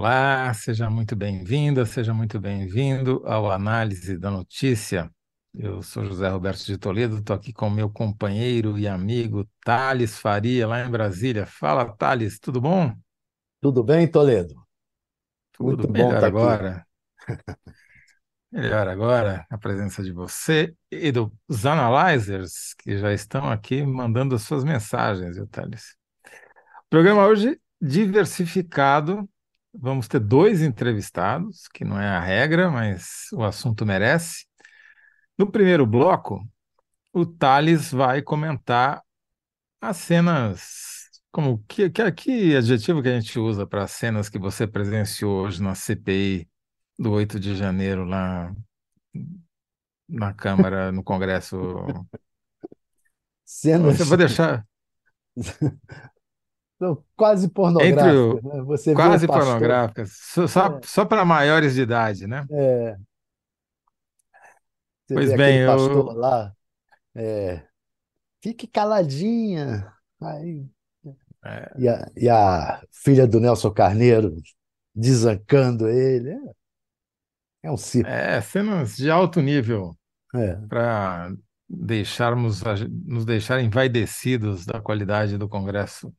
Olá, seja muito bem-vinda, seja muito bem-vindo ao Análise da Notícia. Eu sou José Roberto de Toledo, estou aqui com meu companheiro e amigo Thales Faria, lá em Brasília. Fala, Thales, tudo bom? Tudo bem, Toledo? Tudo Muito bom melhor estar aqui. agora. Melhor agora a presença de você e dos analyzers que já estão aqui mandando as suas mensagens, viu, Thales? Programa hoje diversificado. Vamos ter dois entrevistados, que não é a regra, mas o assunto merece. No primeiro bloco, o Thales vai comentar as cenas, como que, que, que adjetivo que a gente usa para as cenas que você presenciou hoje na CPI do 8 de janeiro lá na Câmara, no Congresso. Cenas Você vai deixar quase entre pornográficas, o né? Você quase pornográficas, só, só, só para maiores de idade, né? É, é, você Pois bem, pastor eu, lá, é, fique caladinha. Aí, é, e, a, e a filha do Nelson Carneiro desancando ele. É, é um circo. é, cenas de alto nível É. para deixarmos nos deixar envaidecidos da qualidade do Congresso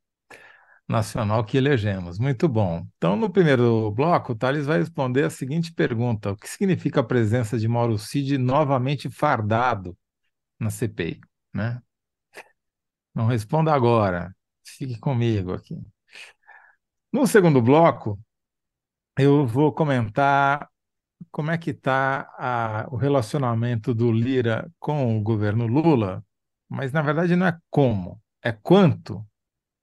Nacional que elegemos. Muito bom. Então, no primeiro bloco, o Thales vai responder a seguinte pergunta: O que significa a presença de Mauro Cid novamente fardado na CPI, né? Não responda agora. Fique comigo aqui. No segundo bloco, eu vou comentar como é que está o relacionamento do Lira com o governo Lula, mas na verdade não é como, é quanto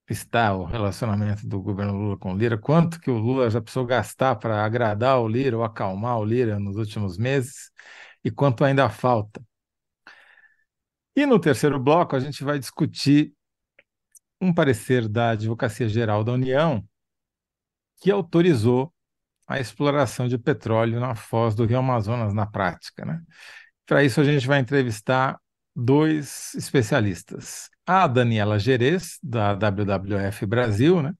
está o relacionamento do governo Lula com o Lira, quanto que o Lula já precisou gastar para agradar o Lira ou acalmar o Lira nos últimos meses e quanto ainda falta. E no terceiro bloco, a gente vai discutir um parecer da Advocacia Geral da União que autorizou a exploração de petróleo na foz do Rio Amazonas na prática, né? Para isso, a gente vai entrevistar dois especialistas. A Daniela Gerês, da WWF Brasil, né?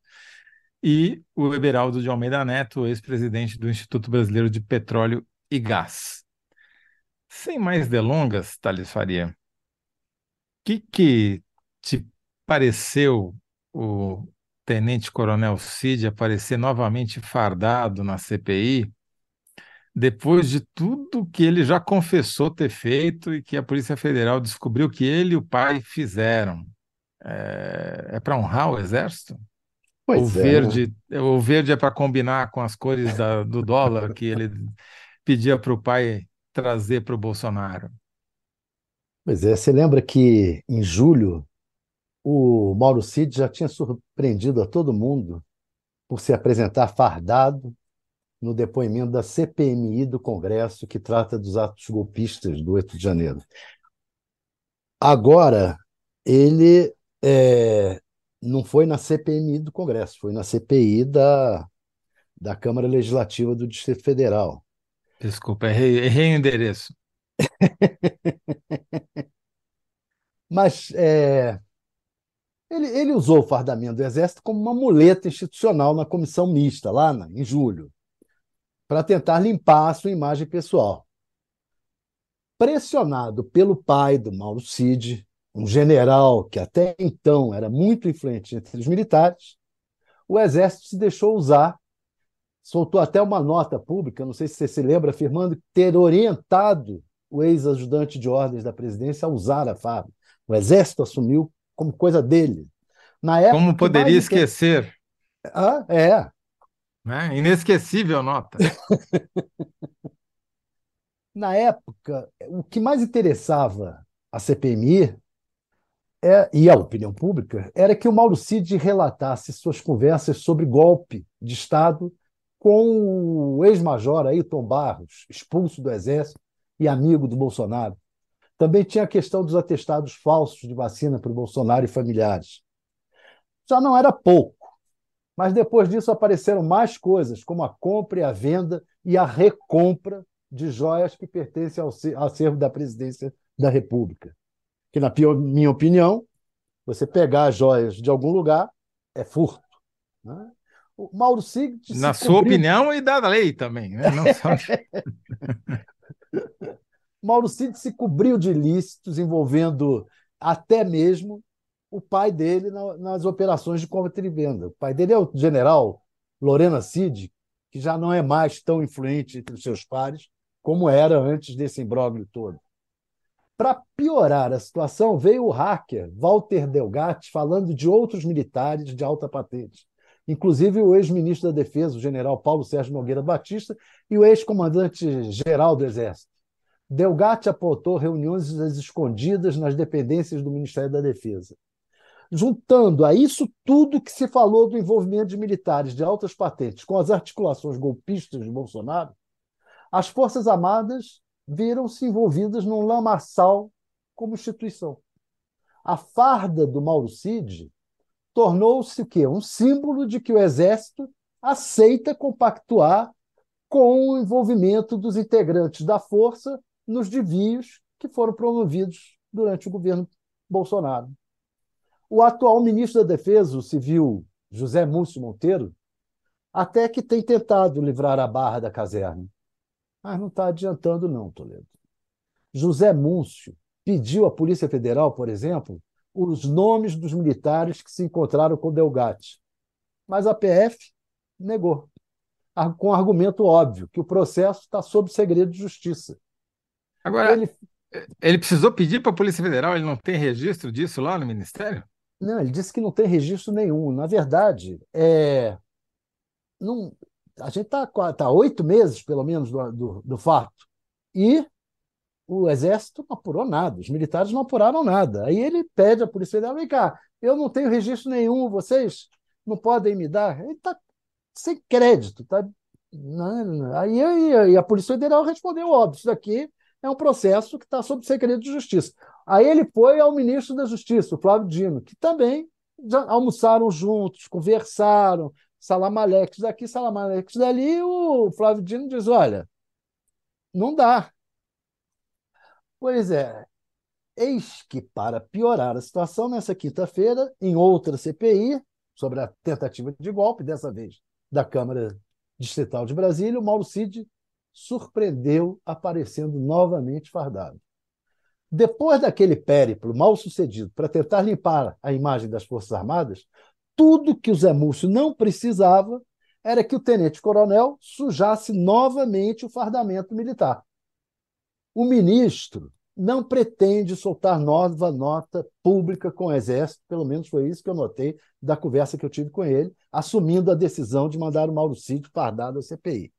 E o Eberaldo de Almeida Neto, ex-presidente do Instituto Brasileiro de Petróleo e Gás. Sem mais delongas, Thales Faria, o que, que te pareceu o Tenente Coronel Cid aparecer novamente fardado na CPI, depois de tudo que ele já confessou ter feito e que a Polícia Federal descobriu que ele e o pai fizeram? É, é para honrar o Exército? O Pois é, né? verde, o verde é para combinar com as cores da- do dólar que ele pedia para o pai trazer para o Bolsonaro. Pois é. Você lembra que em julho o Mauro Cid já tinha surpreendido a todo mundo por se apresentar fardado no depoimento da CPMI do Congresso, que trata dos atos golpistas do 8 de janeiro. Agora, ele é, não foi na CPMI do Congresso, foi na CPI da, da Câmara Legislativa do Distrito Federal. Desculpa, errei, errei o endereço. Mas é, ele, ele usou o fardamento do Exército como uma muleta institucional na comissão mista, lá na- em julho, para tentar limpar a sua imagem pessoal. Pressionado pelo pai do Mauro Cid, um general que até então era muito influente entre os militares, o Exército se deixou usar, soltou até uma nota pública, não sei se você se lembra, afirmando ter orientado o ex-ajudante de ordens da presidência a usar a farda. O Exército assumiu como coisa dele. Na época, Como mais poderia esquecer, Ah, é. Né? Inesquecível nota. Na época, o que mais interessava a CPMI é, e a opinião pública era que o Mauro Cid relatasse suas conversas sobre golpe de Estado com o ex-major Ailton Barros, expulso do Exército e amigo do Bolsonaro. Também tinha a questão dos atestados falsos de vacina para o Bolsonaro e familiares. Já não era pouco, mas depois disso apareceram mais coisas, como a compra e a venda e a recompra de joias que pertencem ao ce- acervo da presidência da República. Que, na minha opinião, você pegar as joias de algum lugar é furto. né? O Mauro Cid. Na sua opinião e da lei também, né? Não só... Mauro Cid se cobriu de ilícitos envolvendo até mesmo o pai dele nas operações de compra e venda. O pai dele é o general Lorena Cid, que já não é mais tão influente entre os seus pares como era antes desse imbróglio todo. Para piorar a situação, veio o hacker Walter Delgatti falando de outros militares de alta patente, inclusive o ex-ministro da Defesa, o general Paulo Sérgio Nogueira Batista, e o ex-comandante-geral do Exército. Delgatti apontou reuniões escondidas nas dependências do Ministério da Defesa. Juntando a isso tudo que se falou do envolvimento de militares de altas patentes com as articulações golpistas de Bolsonaro, as Forças Armadas viram-se envolvidas num lamaçal como instituição. A farda do Mauro Cid tornou-se o quê? Um símbolo de que o Exército aceita compactuar com o envolvimento dos integrantes da força nos desvios que foram promovidos durante o governo Bolsonaro. O atual ministro da Defesa, o civil José Múcio Monteiro, até que tem tentado livrar a barra da caserna. Mas não está adiantando, não, Toledo. José Múcio pediu à Polícia Federal, por exemplo, os nomes dos militares que se encontraram com Delgatti. Mas a PF negou, com argumento óbvio, que o processo está sob segredo de justiça. Agora, ele, ele precisou pedir para a Polícia Federal, ele não tem registro disso lá no Ministério? Não, ele disse que não tem registro nenhum. Na verdade, é, não, a gente está tá oito meses, pelo menos, do, do, do fato. E o Exército não apurou nada, os militares não apuraram nada. Aí ele pede à Polícia Federal: vem cá, eu não tenho registro nenhum, vocês não podem me dar. Ele está sem crédito. Tá? Aí, aí a Polícia Federal respondeu: óbvio, isso daqui é um processo que está sob segredo de justiça. Aí ele foi ao ministro da Justiça, o Flávio Dino, que também já almoçaram juntos, conversaram, Salamalex daqui, Salamalex dali, o Flávio Dino diz: olha, não dá. Pois é, eis que, para piorar a situação, nessa quinta-feira, em outra CPI, sobre a tentativa de golpe, dessa vez da Câmara Distrital de Brasília, o Mauro Cid surpreendeu aparecendo novamente fardado. Depois daquele périplo mal sucedido para tentar limpar a imagem das Forças Armadas, tudo que o Zé Múcio não precisava era que o tenente-coronel sujasse novamente o fardamento militar. O ministro não pretende soltar nova nota pública com o Exército, pelo menos foi isso que eu notei da conversa que eu tive com ele, assumindo a decisão de mandar o Mauro Cid fardado à CPI.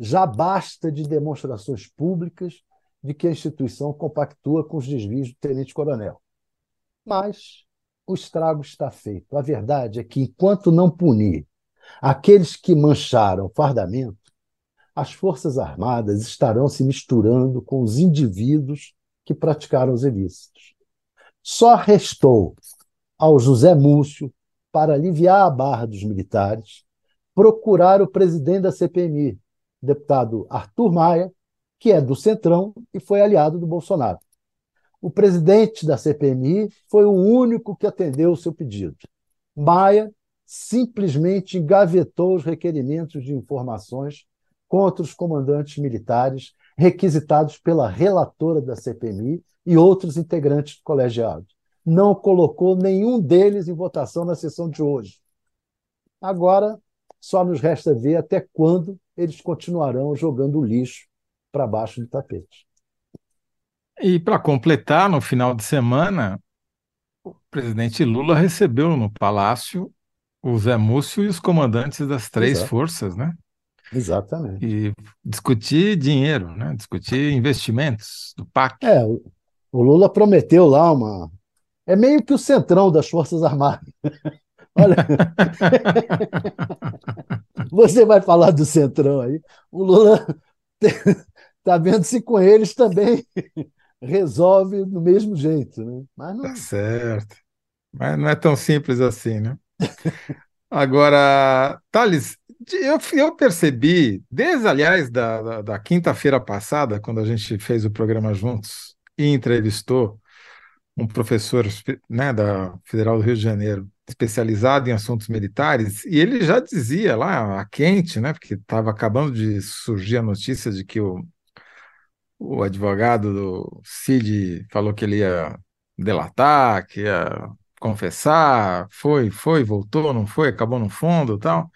Já basta de demonstrações públicas de que a instituição compactua com os desvios do tenente-coronel. Mas o estrago está feito. A verdade é que, enquanto não punir aqueles que mancharam o fardamento, as Forças Armadas estarão se misturando com os indivíduos que praticaram os ilícitos. Só restou ao José Múcio, para aliviar a barra dos militares, procurar o presidente da CPMI, deputado Arthur Maia, que é do Centrão e foi aliado do Bolsonaro. O presidente da CPMI foi o único que atendeu o seu pedido. Maia simplesmente engavetou os requerimentos de informações contra os comandantes militares requisitados pela relatora da CPMI e outros integrantes do colegiado. Não colocou nenhum deles em votação na sessão de hoje. Agora, só nos resta ver até quando eles continuarão jogando lixo para baixo do tapete. E para completar, no final de semana, o presidente Lula recebeu no Palácio o Zé Múcio e os comandantes das três Exato. forças, né? Exatamente. E discutir dinheiro, né? Discutir investimentos do PAC. É, o Lula prometeu lá uma. É meio que o centrão das Forças Armadas. Olha. Você vai falar do centrão aí. O Lula está vendo se com eles também resolve do mesmo jeito, né? Mas não... Tá certo. Mas não é tão simples assim, né? Agora, Thales, eu, eu percebi, desde, aliás, da, da, da quinta-feira passada, quando a gente fez o programa juntos e entrevistou um professor né, da Federal do Rio de Janeiro, especializado em assuntos militares, e ele já dizia lá, a quente, né, porque estava acabando de surgir a notícia de que o, o advogado do Cid falou que ele ia delatar, que ia confessar, foi, foi, voltou, não foi, acabou no fundo tal.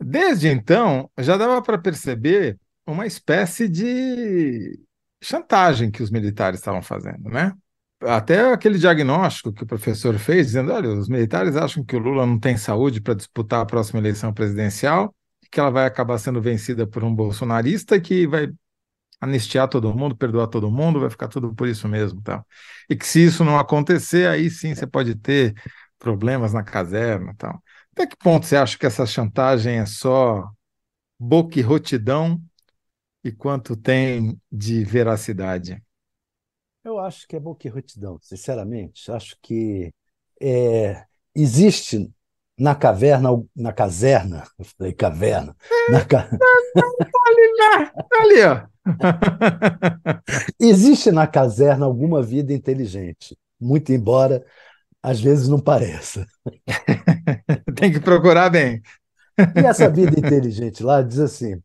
Desde então, já dava para perceber uma espécie de chantagem que os militares estavam fazendo, né? Até aquele diagnóstico que o professor fez, dizendo: olha, os militares acham que o Lula não tem saúde para disputar a próxima eleição presidencial, que ela vai acabar sendo vencida por um bolsonarista que vai anistiar todo mundo, perdoar todo mundo, vai ficar tudo por isso mesmo, tá? E que se isso não acontecer, aí sim você pode ter problemas na caserna, tal. Até que ponto você acha que essa chantagem é só boca e rotidão e quanto tem de veracidade? Eu acho que é boquirrotidão, sinceramente. Acho que é, existe na caverna, na caserna, eu falei caverna, na ca... ali, ali, ó. Existe na caserna alguma vida inteligente, muito embora às vezes não pareça. Tem que procurar bem. E essa vida inteligente lá diz assim: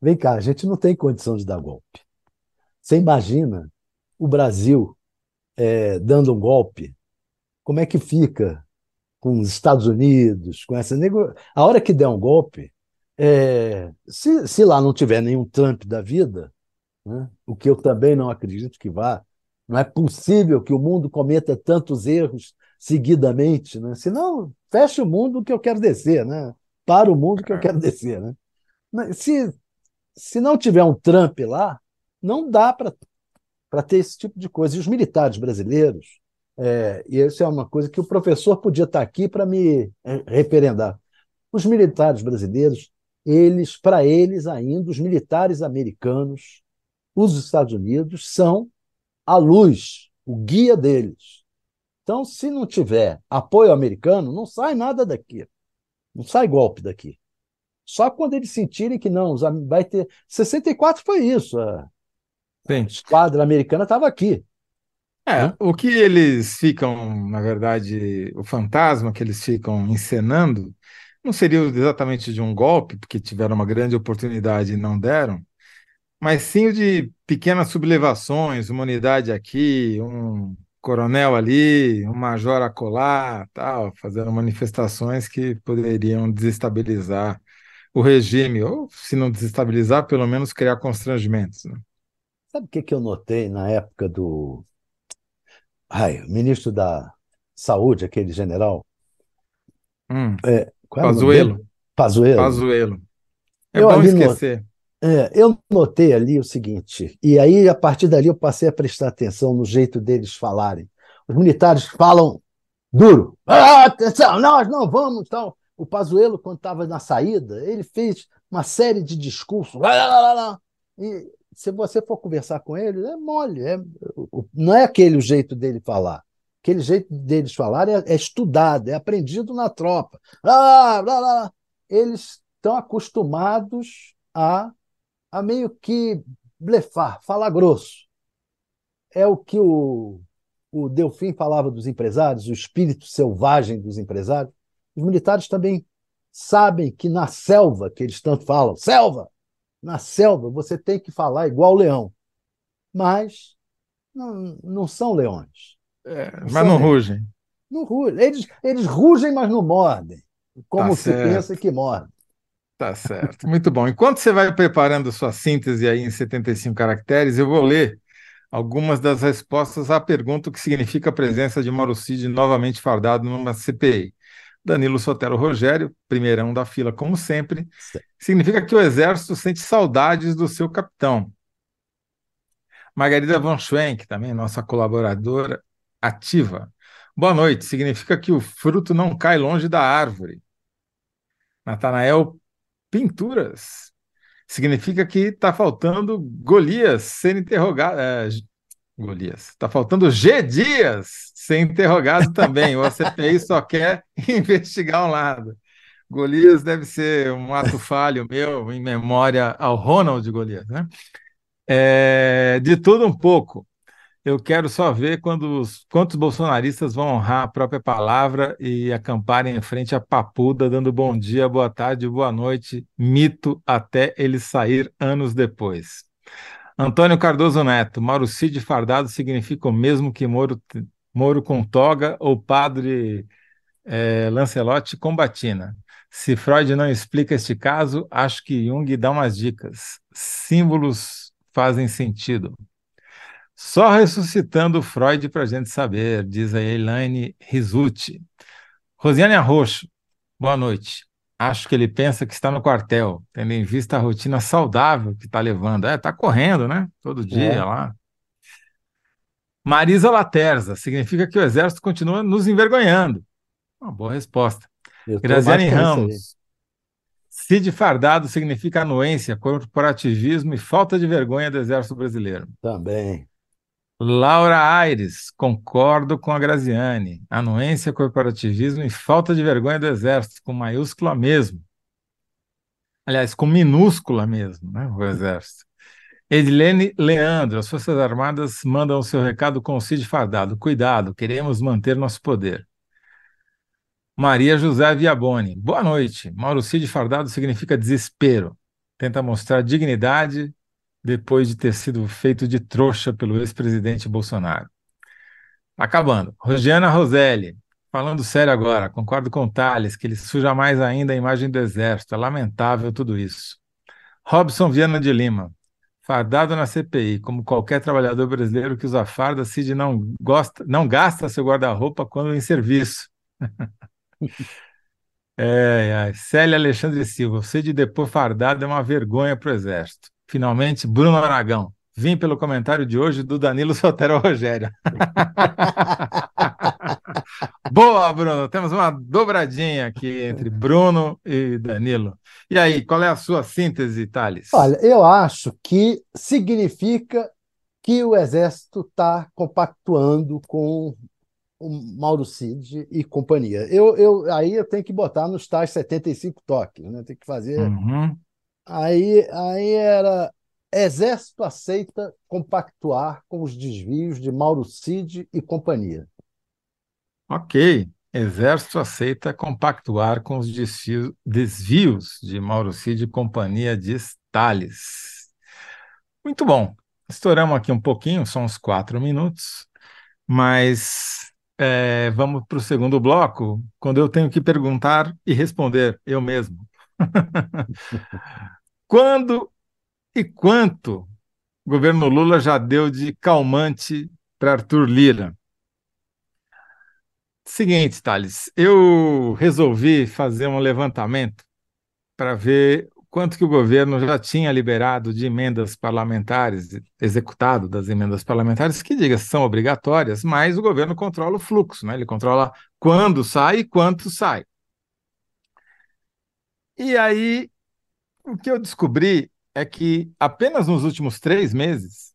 Vem cá, a gente não tem condição de dar golpe. Você imagina o Brasil é, dando um golpe? Como é que fica com os Estados Unidos, com essa nego... A hora que der um golpe, é, se, se lá não tiver nenhum Trump da vida, né, o que eu também não acredito que vá, não é possível que o mundo cometa tantos erros seguidamente, né? Senão, fecha o mundo que eu quero descer, né? Para o mundo que eu quero descer, né? Se, se não tiver um Trump lá, não dá para ter esse tipo de coisa. E os militares brasileiros, é, e isso é uma coisa que o professor podia estar aqui para me é, referendar. Os militares brasileiros, eles, para eles ainda, os militares americanos, os Estados Unidos, são a luz, o guia deles. Então, se não tiver apoio americano, não sai nada daqui. Não sai golpe daqui. Só quando eles sentirem que não, vai ter. 64 foi isso. A, Sim. esquadra americana estava aqui. É, o que eles ficam, na verdade, o fantasma que eles ficam encenando, não seria exatamente de um golpe, porque tiveram uma grande oportunidade e não deram, mas sim o de pequenas sublevações, uma unidade aqui, um coronel ali, um major acolá, tal, fazendo manifestações que poderiam desestabilizar o regime, ou se não desestabilizar, pelo menos criar constrangimentos. Né? Sabe o que, que eu notei na época do Ai, o ministro da Saúde, aquele general? Hum, é, Pazuello. Pazuello. Pazuello. É eu bom esquecer. É, eu notei ali o seguinte, e aí a partir dali eu passei a prestar atenção no jeito deles falarem. Os militares falam duro. Ah, atenção, nós não vamos, tal o Pazuello, quando estava na saída, ele fez uma série de discursos. E se você for conversar com ele, é mole. É, não é aquele o jeito dele falar. Aquele jeito deles falar é, é estudado, é aprendido na tropa. Ah, blá, blá. Eles estão acostumados a, a meio que blefar, falar grosso. É o que o, o Delfim falava dos empresários, o espírito selvagem dos empresários. Os militares também sabem que na selva, que eles tanto falam, selva, na selva você tem que falar igual leão. Mas não, não são leões. É, mas não leões. rugem. Não rugem. Eles, eles rugem, mas não mordem. Como tá se certo. pensa que mordem. Tá certo. Muito bom. Enquanto você vai preparando sua síntese aí em 75 caracteres, eu vou ler algumas das respostas à pergunta o que significa a presença de Mauro Cid novamente fardado numa CPI. Danilo Sotero Rogério, primeirão da fila, como sempre, significa que o Exército sente saudades do seu capitão. Margarida Von Schwenk, também nossa colaboradora ativa. Boa noite, significa que o fruto não cai longe da árvore. Natanael Pinturas, significa que está faltando Golias ser interrogado. É, Golias. Está faltando G Dias ser interrogado também. O CPI só quer investigar um lado. Golias deve ser um ato falho meu em memória ao Ronald Golias, né? É, de tudo um pouco. Eu quero só ver quando os, quantos bolsonaristas vão honrar a própria palavra e acamparem em frente à papuda, dando bom dia, boa tarde, boa noite, mito até ele sair anos depois. Antônio Cardoso Neto, Mauro Cid fardado significa o mesmo que Moro, Moro com toga ou padre é, Lancelotti com batina. Se Freud não explica este caso, acho que Jung dá umas dicas. Símbolos fazem sentido. Só ressuscitando Freud para a gente saber, diz a Elaine Risucci. Rosiane Arroxo, boa noite. Acho que ele pensa que está no quartel, tendo em vista a rotina saudável que está levando. É, está correndo, né? Todo dia é. lá. Marisa Laterza, significa que o exército continua nos envergonhando. Uma boa resposta. Graziane Ramos. Cid fardado significa anuência, corporativismo e falta de vergonha do exército brasileiro. Também. Laura Aires, concordo com a Graziane. Anuência, corporativismo e falta de vergonha do Exército, com maiúscula mesmo. Aliás, com minúscula mesmo, né, o Exército. Edilene Leandro, as Forças Armadas mandam o seu recado com o Cid Fardado. Cuidado, queremos manter nosso poder. Maria José Viaboni, boa noite. Mauro Cid Fardado significa desespero. Tenta mostrar dignidade depois de ter sido feito de trouxa pelo ex-presidente Bolsonaro. Acabando. Rosiana Roselli, falando sério agora, concordo com o Thales que ele suja mais ainda a imagem do Exército. É lamentável tudo isso. Robson Viana de Lima, fardado na CPI, como qualquer trabalhador brasileiro que usa farda, Cid não, gosta, não gasta seu guarda-roupa quando em serviço. é, é. Célia Alexandre Silva, Cid depois fardado é uma vergonha para o Exército. Finalmente, Bruno Aragão. Vim pelo comentário de hoje do Danilo Sotero Rogério. Boa, Bruno. Temos uma dobradinha aqui entre Bruno e Danilo. E aí, qual é a sua síntese, Thales? Olha, eu acho que significa que o Exército está compactuando com o Mauro Cid e companhia. Eu, eu, aí eu tenho que botar nos tais 75 toques, né? Tem que fazer uhum. Aí, aí era Exército aceita compactuar com os desvios de Mauro Cid e companhia. Ok. Exército aceita compactuar com os desvios de Mauro Cid e companhia de Stalles. Muito bom. Estouramos aqui um pouquinho, são uns quatro minutos, mas é, vamos para o segundo bloco, quando eu tenho que perguntar e responder eu mesmo. Quando e quanto o governo Lula já deu de calmante para Arthur Lira? Seguinte, Thales, eu resolvi fazer um levantamento para ver quanto que o governo já tinha liberado de emendas parlamentares, executado das emendas parlamentares, que, diga são obrigatórias, mas o governo controla o fluxo, né? ele controla quando sai e quanto sai. E aí, o que eu descobri é que apenas nos últimos três meses,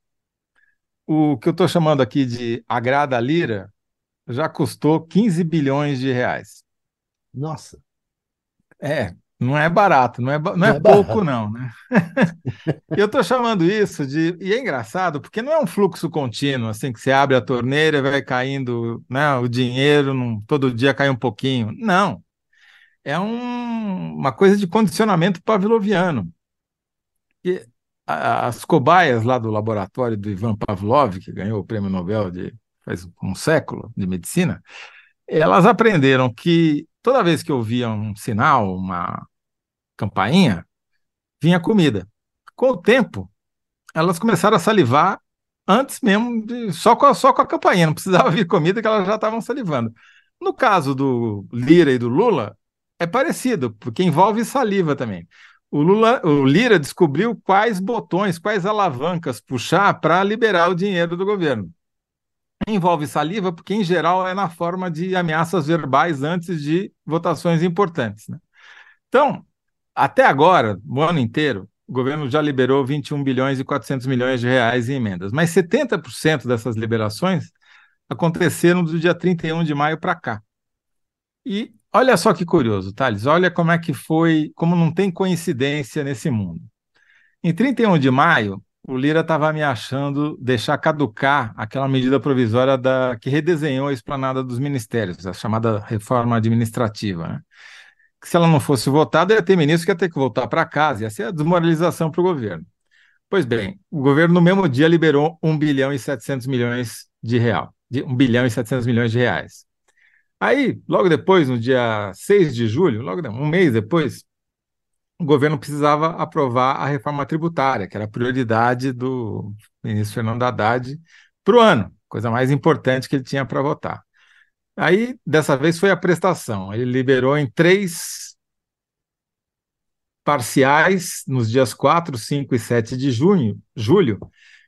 o que eu estou chamando aqui de agrada lira já custou 15 bilhões de reais. Nossa! É, não é barato, não é, não, não é, é pouco, não, né? eu estou chamando isso de. E é engraçado, porque não é um fluxo contínuo, assim, que você abre a torneira e vai caindo né, o dinheiro, num, todo dia cai um pouquinho. Não é um, uma coisa de condicionamento pavloviano. E as cobaias lá do laboratório do Ivan Pavlov, que ganhou o prêmio Nobel de faz um século de medicina, elas aprenderam que toda vez que ouvia um sinal, uma campainha, vinha comida. Com o tempo, elas começaram a salivar antes mesmo, de, só, com a, só com a campainha, não precisava vir comida que elas já estavam salivando. No caso do Lira e do Lula, é parecido, porque envolve saliva também. O, Lula, o Lira descobriu quais botões, quais alavancas puxar para liberar o dinheiro do governo. Envolve saliva, porque em geral é na forma de ameaças verbais antes de votações importantes. Né? Então, até agora, o ano inteiro, o governo já liberou 21 bilhões e 400 milhões de reais em emendas, mas 70% dessas liberações aconteceram do dia 31 de maio para cá. E Olha só que curioso, Thales. Olha como é que foi, como não tem coincidência nesse mundo. Em 31 de maio, o Lira estava ameaçando deixar caducar aquela medida provisória da, que redesenhou a esplanada dos ministérios, a chamada reforma administrativa. Né? Que se ela não fosse votada, ia ter ministro que ia ter que voltar para casa, ia ser a desmoralização para o governo. Pois bem, o governo no mesmo dia liberou 1 bilhão e 700 milhões de real, de 1 bilhão e 700 milhões de reais. Aí, logo depois, no dia 6 de julho, logo um mês depois, o governo precisava aprovar a reforma tributária, que era a prioridade do ministro Fernando Haddad para o ano, coisa mais importante que ele tinha para votar. Aí, dessa vez, foi a prestação. Ele liberou em três parciais nos dias 4, 5 e 7 de junho, julho,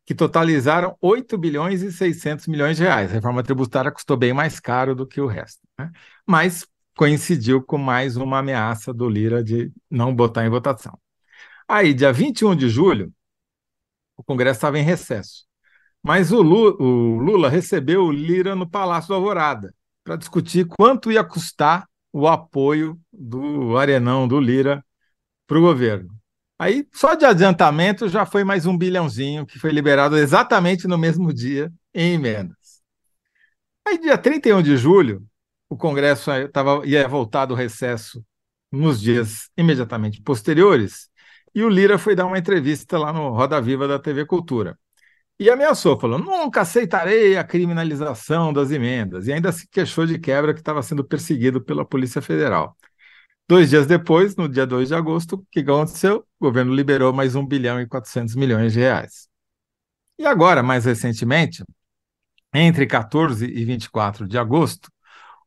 que totalizaram 8 bilhões e 600 milhões de reais. A reforma tributária custou bem mais caro do que o resto. Né? Mas coincidiu com mais uma ameaça do Lira de não botar em votação. Aí, dia 21 de julho, o Congresso estava em recesso. Mas o Lula, o Lula recebeu o Lira no Palácio do Alvorada para discutir quanto ia custar o apoio do Arenão do Lira para o governo. Aí, só de adiantamento, já foi mais um bilhãozinho que foi liberado exatamente no mesmo dia em emendas. Aí, dia 31 de julho, o Congresso tava, ia voltar do recesso nos dias imediatamente posteriores, e o Lira foi dar uma entrevista lá no Roda Viva da TV Cultura. E ameaçou, falou: nunca aceitarei a criminalização das emendas. E ainda se queixou de quebra que estava sendo perseguido pela Polícia Federal. Dois dias depois, no dia 2 de agosto, o que aconteceu? O governo liberou mais 1 bilhão e 400 milhões de reais. E agora, mais recentemente, entre 14 e 24 de agosto,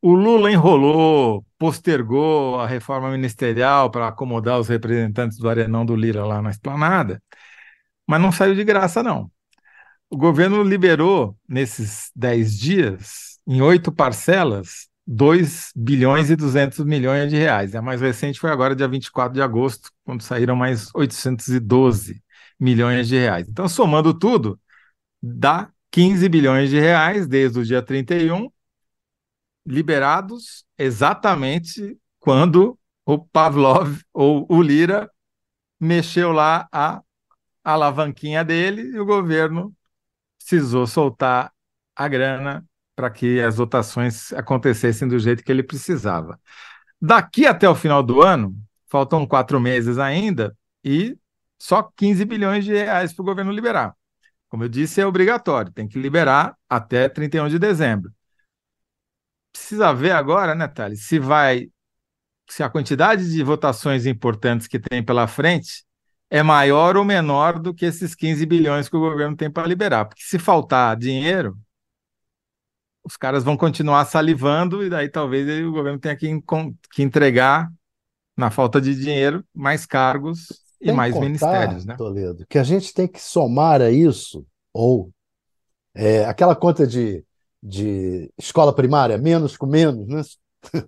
o Lula enrolou, postergou a reforma ministerial para acomodar os representantes do Arenão do Lira lá na esplanada, mas não saiu de graça, não. O governo liberou, nesses 10 dias, em oito parcelas, 2 bilhões e 200 milhões de reais. A mais recente foi agora, dia 24 de agosto, quando saíram mais 812 milhões de reais. Então, somando tudo, dá 15 bilhões de reais desde o dia 31 liberados exatamente quando o Pavlov ou o Lira mexeu lá a alavanquinha dele e o governo precisou soltar a grana para que as votações acontecessem do jeito que ele precisava. Daqui até o final do ano, faltam quatro meses ainda, e só 15 bilhões de reais para o governo liberar. Como eu disse, é obrigatório, tem que liberar até 31 de dezembro precisa ver agora, né, Thales, se vai, se a quantidade de votações importantes que tem pela frente é maior ou menor do que esses 15 bilhões que o governo tem para liberar. Porque se faltar dinheiro, os caras vão continuar salivando e daí talvez o governo tenha que, que entregar, na falta de dinheiro, mais cargos e mais contar, ministérios. Né? Toledo, que a gente tem que somar a isso, ou é, aquela conta de de escola primária, menos com menos, né?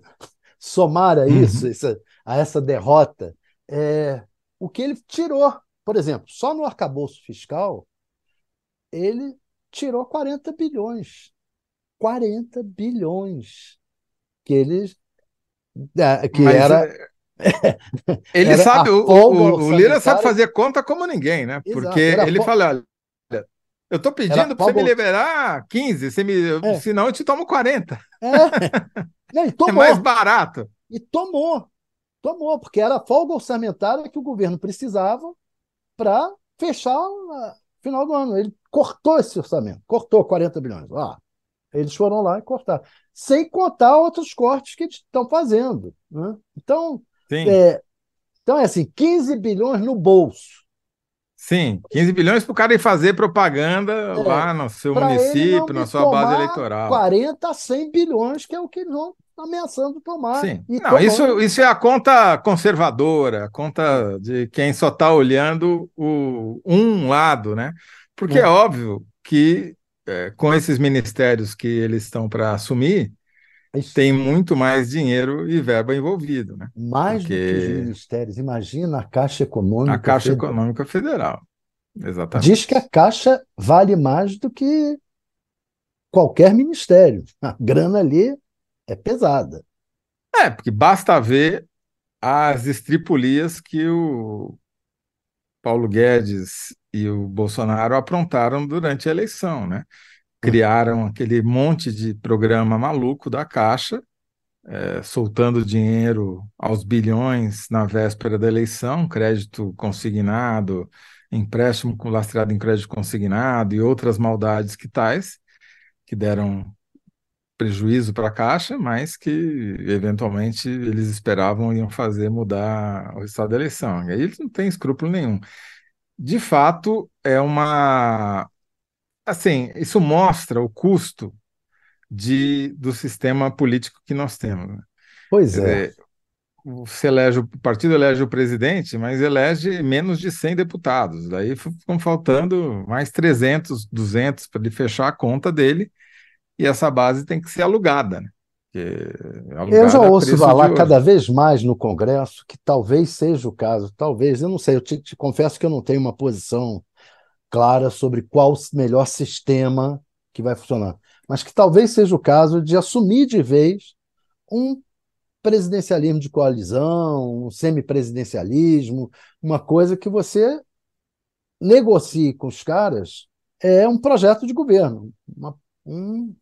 somar a uhum. isso, uhum. essa, a essa derrota, é, o que ele tirou. Por exemplo, só no arcabouço fiscal, ele tirou 40 bilhões. 40 bilhões. Que ele. É, que Mas, era. Ele era sabe, o, o, o Lira sabe fazer conta como ninguém, né? Exato, Porque ele fala: eu estou pedindo para você me liberar 15, você me... É. senão eu te tomo 40. É. Não, é mais barato. E tomou. Tomou, porque era a folga orçamentária que o governo precisava para fechar o final do ano. Ele cortou esse orçamento, cortou 40 bilhões. Ah, eles foram lá e cortaram. Sem contar outros cortes que eles estão fazendo. Né? Então, é, então, é assim, 15 bilhões no bolso. Sim, 15 bilhões para o cara ir fazer propaganda é, lá no seu município, na sua base eleitoral. 40 a 100 bilhões, que é o que eles vão ameaçando tomar. Sim. Não, isso, isso é a conta conservadora, a conta de quem só está olhando o, um lado, né? Porque é, é óbvio que é, com esses ministérios que eles estão para assumir, isso. tem muito mais dinheiro e verba envolvido, né? Mais Porque... do que os ministérios. Imagina a Caixa Econômica A Caixa Federal. Econômica Federal. Exatamente. Diz que a Caixa vale mais do que qualquer ministério. A grana ali é pesada. É, porque basta ver as estripulias que o Paulo Guedes e o Bolsonaro aprontaram durante a eleição, né? Criaram aquele monte de programa maluco da Caixa, é, soltando dinheiro aos bilhões na véspera da eleição, crédito consignado, empréstimo lastreado em crédito consignado e outras maldades que tais, que deram prejuízo para a Caixa, mas que eventualmente eles esperavam iam fazer mudar o resultado da eleição. E aí eles não têm escrúpulo nenhum. De fato, é uma. Assim, isso mostra o custo de, do sistema político que nós temos. Né? Pois é. Dizer, você elege, o partido elege o presidente, mas elege menos de 100 deputados. Daí ficam faltando mais 300, 200 para ele fechar a conta dele e essa base tem que ser alugada. Né? Eu já ouço falar cada vez mais no Congresso que talvez seja o caso, talvez, eu não sei, eu te, te confesso que eu não tenho uma posição clara sobre qual o melhor sistema que vai funcionar, mas que talvez seja o caso de assumir de vez um presidencialismo de coalizão, um semipresidencialismo, uma coisa que você negocie com os caras é um projeto de governo, uma, um,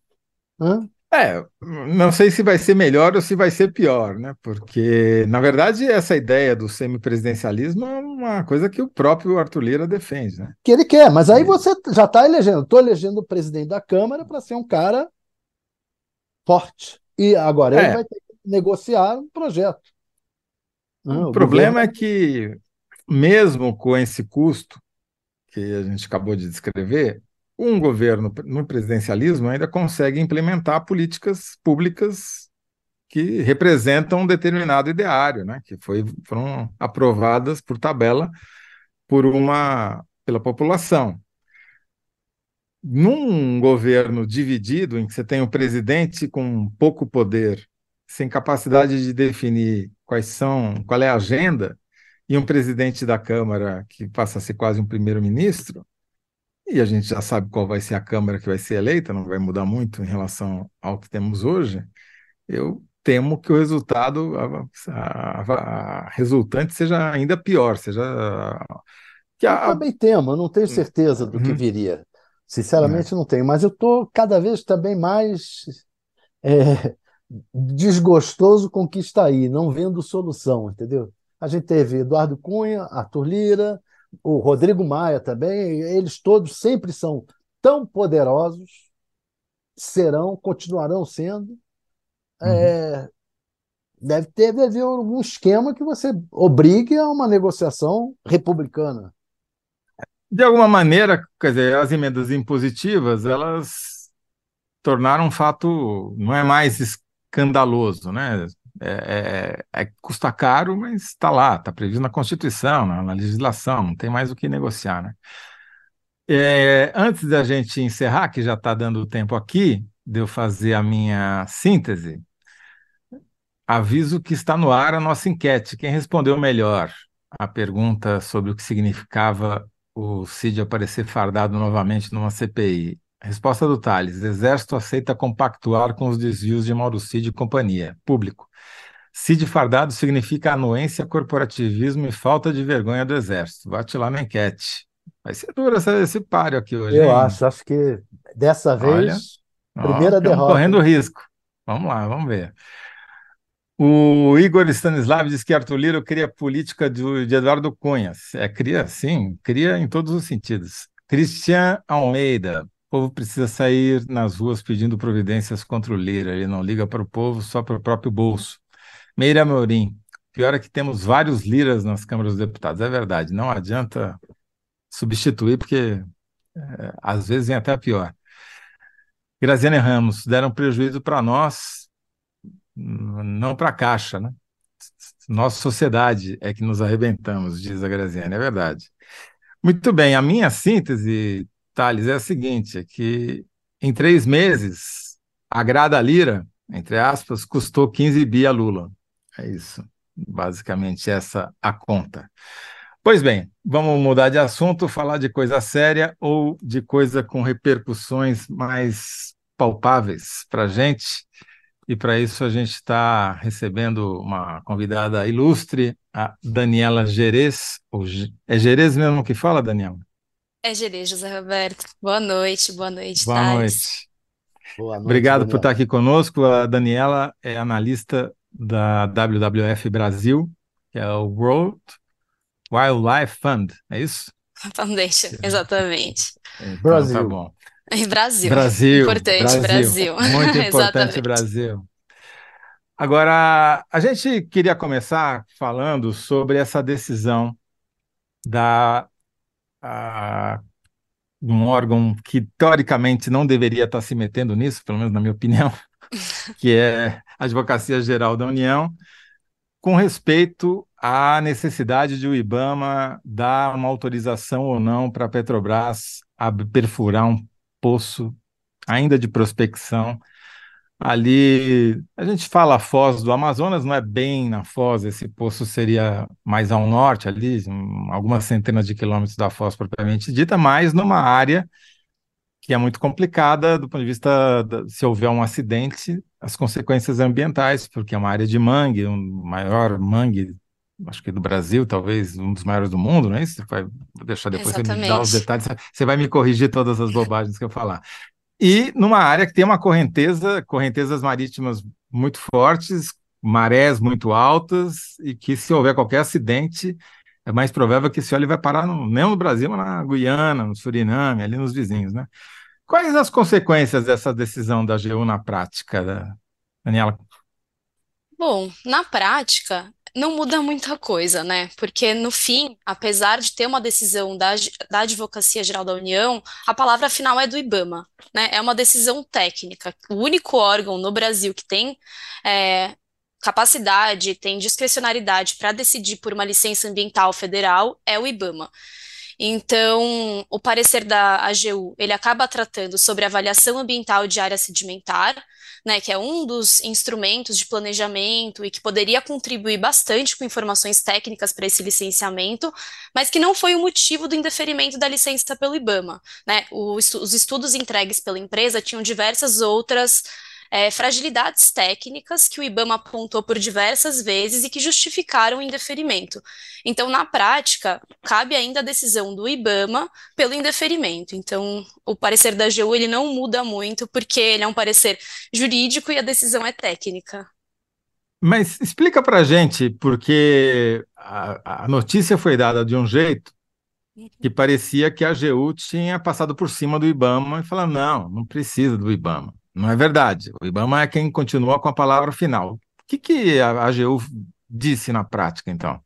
Hã? É, não sei se vai ser melhor ou se vai ser pior, né? Porque, na verdade, essa ideia do semipresidencialismo é uma coisa que o próprio Arthur Lira defende, né? Que ele quer, mas aí você já está elegendo. Estou elegendo o presidente da Câmara para ser um cara forte. E agora ele é. vai ter que negociar um projeto. O, o problema governo... é que, mesmo com esse custo que a gente acabou de descrever, um governo no presidencialismo ainda consegue implementar políticas públicas que representam um determinado ideário, né, que foi, foram aprovadas por tabela por uma pela população. Num governo dividido, em que você tem o presidente com pouco poder, sem capacidade de definir quais são, qual é a agenda, e um presidente da Câmara que passa a ser quase um primeiro-ministro, e a gente já sabe qual vai ser a Câmara que vai ser eleita, não vai mudar muito em relação ao que temos hoje. Eu temo que o resultado, a, a, a resultante, seja ainda pior, seja. Que a... Eu também temo, eu não tenho certeza do que uhum. viria. Sinceramente, é. não tenho, mas eu estou cada vez também mais é, desgostoso com o que está aí, não vendo solução, entendeu? A gente teve Eduardo Cunha, Arthur Lira, o Rodrigo Maia também, eles todos sempre são tão poderosos, serão, continuarão sendo. Uhum. É, deve ter deve haver algum esquema que você obrigue a uma negociação republicana. De alguma maneira, quer dizer, as emendas impositivas, elas tornaram um fato, não é mais escandaloso, né? É, é, é, custa caro, mas está lá, está previsto na Constituição, na, na, legislação, não tem mais o que negociar. Né? É, antes da gente encerrar, que já está dando tempo aqui, de eu fazer a minha síntese, aviso que está no ar a nossa enquete. Quem respondeu melhor a pergunta sobre o que significava o Cid aparecer fardado novamente numa CPI? Resposta do Tales: Exército aceita compactuar com os desvios de Mauro Cid e companhia. Público. Cid fardado significa anuência, corporativismo e falta de vergonha do Exército. Bate lá na enquete. Vai ser duro esse, esse páreo aqui hoje. Eu hein? acho, acho que dessa vez, Olha, primeira ó, derrota. Correndo risco. Vamos lá, vamos ver. O Igor Stanislav diz que Arthur Lira cria política de, de Eduardo Cunha. É, cria, sim, cria em todos os sentidos. Cristian Almeida, povo precisa sair nas ruas pedindo providências contra o Lira. Ele não liga para o povo, só para o próprio bolso. Meira Amorim. Pior é que temos vários liras nas câmaras dos deputados. É verdade. Não adianta substituir, porque é, às vezes vem até pior. Graziane Ramos, deram prejuízo para nós, não para a Caixa, né? Nossa sociedade é que nos arrebentamos, diz a Graziane, é verdade. Muito bem, a minha síntese Thales, é a seguinte: é que em três meses, a grada lira, entre aspas, custou 15 bi a Lula. É isso. Basicamente, essa a conta. Pois bem, vamos mudar de assunto, falar de coisa séria ou de coisa com repercussões mais palpáveis para a gente. E para isso a gente está recebendo uma convidada ilustre, a Daniela Gerês. É Gerês mesmo que fala, Daniela? É Gerê, José Roberto. Boa noite, boa noite, Boa Thales. noite. Boa noite, Obrigado por estar aqui conosco. A Daniela é analista da WWF Brasil, que é o World Wildlife Fund, é isso? Foundation, exatamente. Então tá Brasil. bom. E Brasil, Brasil, importante, Brasil, Brasil. muito importante. Brasil. Agora, a gente queria começar falando sobre essa decisão da a, um órgão que teoricamente não deveria estar se metendo nisso, pelo menos na minha opinião, que é a Advocacia Geral da União, com respeito à necessidade de o IBAMA dar uma autorização ou não para a Petrobras a perfurar um poço ainda de prospecção ali. A gente fala Foz do Amazonas, não é bem na Foz, esse poço seria mais ao norte, ali, um, algumas centenas de quilômetros da Foz propriamente dita, mas numa área que é muito complicada do ponto de vista da, se houver um acidente, as consequências ambientais, porque é uma área de mangue, um maior mangue, acho que do Brasil, talvez um dos maiores do mundo, não é isso? Vai deixar depois você me dar os detalhes, você vai me corrigir todas as bobagens que eu falar. E numa área que tem uma correnteza, correntezas marítimas muito fortes, marés muito altas, e que se houver qualquer acidente, é mais provável que esse óleo vai parar no, não no Brasil, mas na Guiana, no Suriname, ali nos vizinhos, né? Quais as consequências dessa decisão da AGU na prática, da- Daniela? Bom, na prática, não muda muita coisa, né? Porque, no fim, apesar de ter uma decisão da, da Advocacia Geral da União, a palavra final é do IBAMA, né? É uma decisão técnica. O único órgão no Brasil que tem é, capacidade, tem discricionariedade para decidir por uma licença ambiental federal é o IBAMA. Então, o parecer da AGU, ele acaba tratando sobre avaliação ambiental de área sedimentar, né, que é um dos instrumentos de planejamento e que poderia contribuir bastante com informações técnicas para esse licenciamento, mas que não foi o motivo do indeferimento da licença pelo IBAMA, né? Os estudos entregues pela empresa tinham diversas outras é, fragilidades técnicas que o IBAMA apontou por diversas vezes e que justificaram o indeferimento. Então, na prática, cabe ainda a decisão do IBAMA pelo indeferimento. Então, o parecer da AGU ele não muda muito, porque ele é um parecer jurídico e a decisão é técnica. Mas explica para gente, porque a, notícia foi dada de um jeito que parecia que a AGU tinha passado por cima do IBAMA e falando, não, não precisa do IBAMA. Não é verdade. O IBAMA é quem continua com a palavra final. O que, que a AGU disse na prática, então?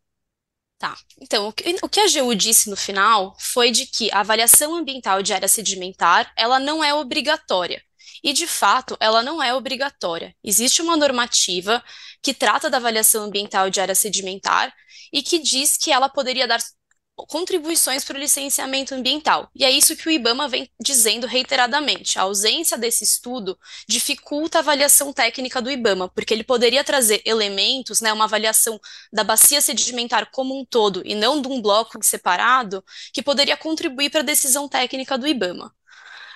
Tá. Então, o que, a AGU disse no final foi de que a avaliação ambiental de área sedimentar, ela não é obrigatória. E, de fato, ela não é obrigatória. Existe uma normativa que trata da avaliação ambiental de área sedimentar e que diz que ela poderia dar contribuições para o licenciamento ambiental. E é isso que o IBAMA vem dizendo reiteradamente. A ausência desse estudo dificulta a avaliação técnica do IBAMA, porque ele poderia trazer elementos, né, uma avaliação da bacia sedimentar como um todo e não de um bloco separado, que poderia contribuir para a decisão técnica do IBAMA.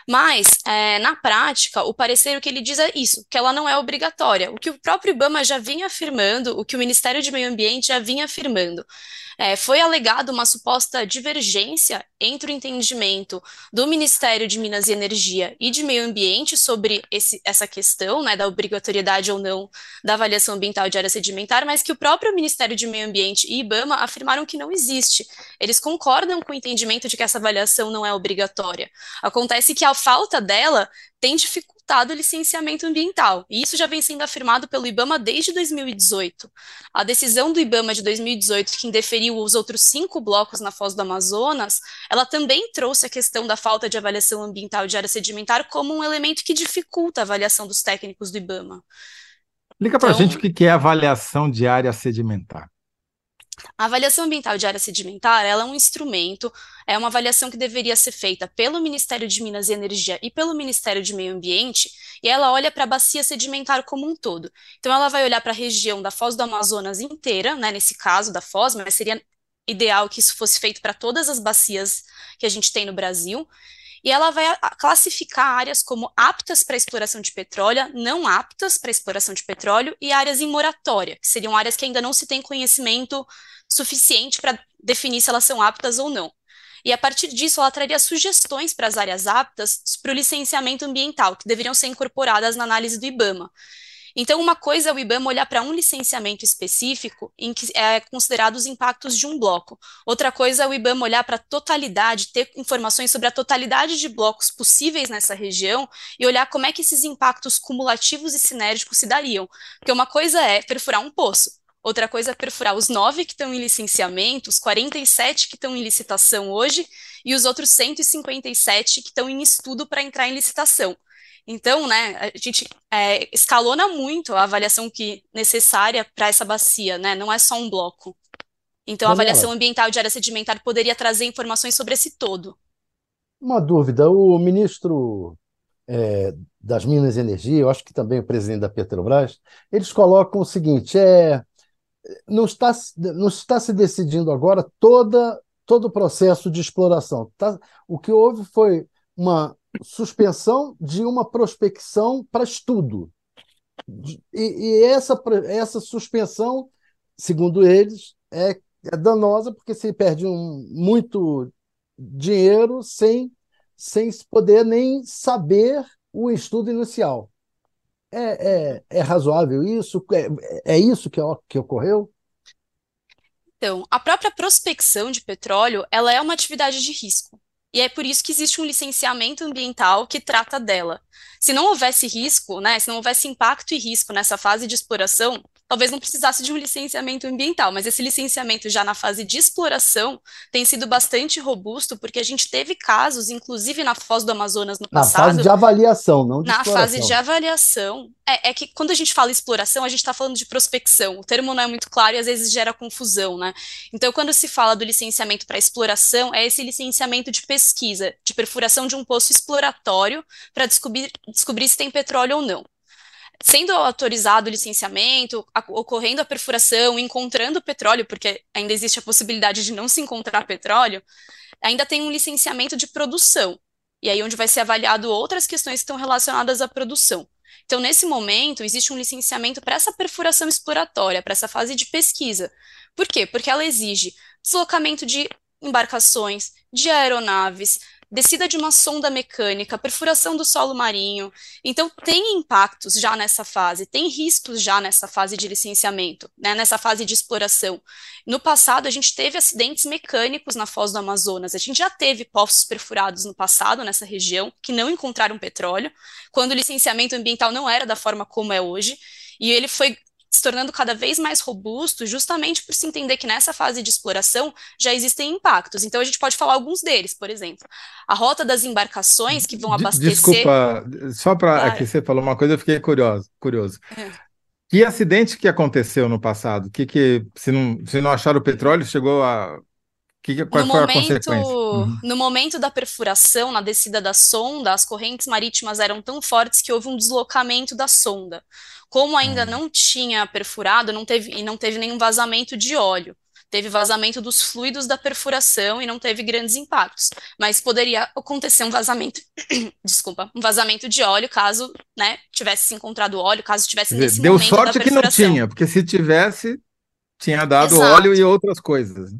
Mas, é, na prática, o parecer o que ele diz é isso, que ela não é obrigatória. O que o próprio IBAMA já vinha afirmando, o que o Ministério de Meio Ambiente já vinha afirmando. É, foi alegado uma suposta divergência entre o entendimento do Ministério de Minas e Energia e de Meio Ambiente sobre esse, essa questão, né, da obrigatoriedade ou não da avaliação ambiental de área sedimentar, mas que o próprio Ministério de Meio Ambiente e IBAMA afirmaram que não existe. Eles concordam com o entendimento de que essa avaliação não é obrigatória. Acontece que a falta dela tem dificultado o licenciamento ambiental, e isso já vem sendo afirmado pelo IBAMA desde 2018. A decisão do IBAMA de 2018, que indeferiu os outros cinco blocos na Foz do Amazonas, ela também trouxe a questão da falta de avaliação ambiental de área sedimentar como um elemento que dificulta a avaliação dos técnicos do IBAMA. Explica para a gente o Então, que é avaliação de área sedimentar. A avaliação ambiental de área sedimentar, é um instrumento, é uma avaliação que deveria ser feita pelo Ministério de Minas e Energia e pelo Ministério de Meio Ambiente, e ela olha para a bacia sedimentar como um todo. Então, ela vai olhar para a região da Foz do Amazonas inteira, né, nesse caso da Foz, mas seria ideal que isso fosse feito para todas as bacias que a gente tem no Brasil. E ela vai a- a- classificar áreas como aptas para exploração de petróleo, não aptas para exploração de petróleo, e áreas em moratória, que seriam áreas que ainda não se tem conhecimento suficiente para definir se elas são aptas ou não. e a partir disso ela traria sugestões para as áreas aptas para o licenciamento ambiental, que deveriam ser incorporadas na análise do IBAMA. Então, uma coisa é o IBAMA olhar para um licenciamento específico em que é considerado os impactos de um bloco. Outra coisa é o IBAMA olhar para a totalidade, ter informações sobre a totalidade de blocos possíveis nessa região e olhar como é que esses impactos cumulativos e sinérgicos se dariam. Porque uma coisa é perfurar um poço, Outra coisa é perfurar os nove que estão em licenciamento, os 47 que estão em licitação hoje e os outros 157 que estão em estudo para entrar em licitação. Então, né, a gente é, escalona muito a avaliação que necessária para essa bacia, né? Não é só um bloco. Então, a avaliação ambiental de área sedimentar poderia trazer informações sobre esse todo. Uma dúvida: o ministro é, das Minas e Energia, eu acho que também o presidente da Petrobras, eles colocam o seguinte: é, não, está, não está se decidindo agora toda, todo o processo de exploração. Tá, o que houve foi uma suspensão de uma prospecção para estudo. E, e, essa, essa suspensão, segundo eles, é, é danosa porque se perde um, muito dinheiro sem, sem poder nem saber o estudo inicial. É, é, é razoável isso? É, é isso que, que ocorreu? Então, a própria prospecção de petróleo, ela é uma atividade de risco. E é por isso que existe um licenciamento ambiental que trata dela. Se não houvesse risco, né, se não houvesse impacto e risco nessa fase de exploração, talvez não precisasse de um licenciamento ambiental, mas esse licenciamento já na fase de exploração tem sido bastante robusto, porque a gente teve casos, inclusive na Foz do Amazonas no passado. Na fase de avaliação, não de Na exploração. fase de avaliação. É, é que quando a gente fala exploração, a gente está falando de prospecção. O termo não é muito claro e às vezes gera confusão, né? Então, quando se fala do licenciamento para exploração, é esse licenciamento de pesquisa, de perfuração de um poço exploratório para descobrir, descobrir se tem petróleo ou não sendo autorizado o licenciamento, a, ocorrendo a perfuração, encontrando petróleo, porque ainda existe a possibilidade de não se encontrar petróleo, ainda tem um licenciamento de produção. E aí onde vai ser avaliado outras questões que estão relacionadas à produção. Então, nesse momento, existe um licenciamento para essa perfuração exploratória, para essa fase de pesquisa. Por quê? Porque ela exige deslocamento de embarcações, de aeronaves, descida de uma sonda mecânica, perfuração do solo marinho. Então, tem impactos já nessa fase, tem riscos já nessa fase de licenciamento, né, nessa fase de exploração. No passado, a gente teve acidentes mecânicos na foz do Amazonas, a gente já teve poços perfurados no passado nessa região que não encontraram petróleo, quando o licenciamento ambiental não era da forma como é hoje. E ele foi se tornando cada vez mais robusto, justamente por se entender que nessa fase de exploração já existem impactos. Então a gente pode falar alguns deles, por exemplo, a rota das embarcações que vão abastecer. Desculpa, só para claro. aqui você falou uma coisa, eu fiquei curioso. curioso. É. Que acidente que aconteceu no passado? Que que se não se não acharam o petróleo chegou a que, qual no foi momento, a consequência? Uhum. No momento da perfuração, na descida da sonda, as correntes marítimas eram tão fortes que houve um deslocamento da sonda. Como ainda hum. não tinha perfurado, não teve, e não teve nenhum vazamento de óleo. Teve vazamento dos fluidos da perfuração e não teve grandes impactos. Mas poderia acontecer um vazamento, desculpa, um vazamento de óleo caso né, tivesse se encontrado óleo, caso tivesse nesse Deu momento sorte que não tinha, porque se tivesse, tinha dado Exato. óleo e outras coisas.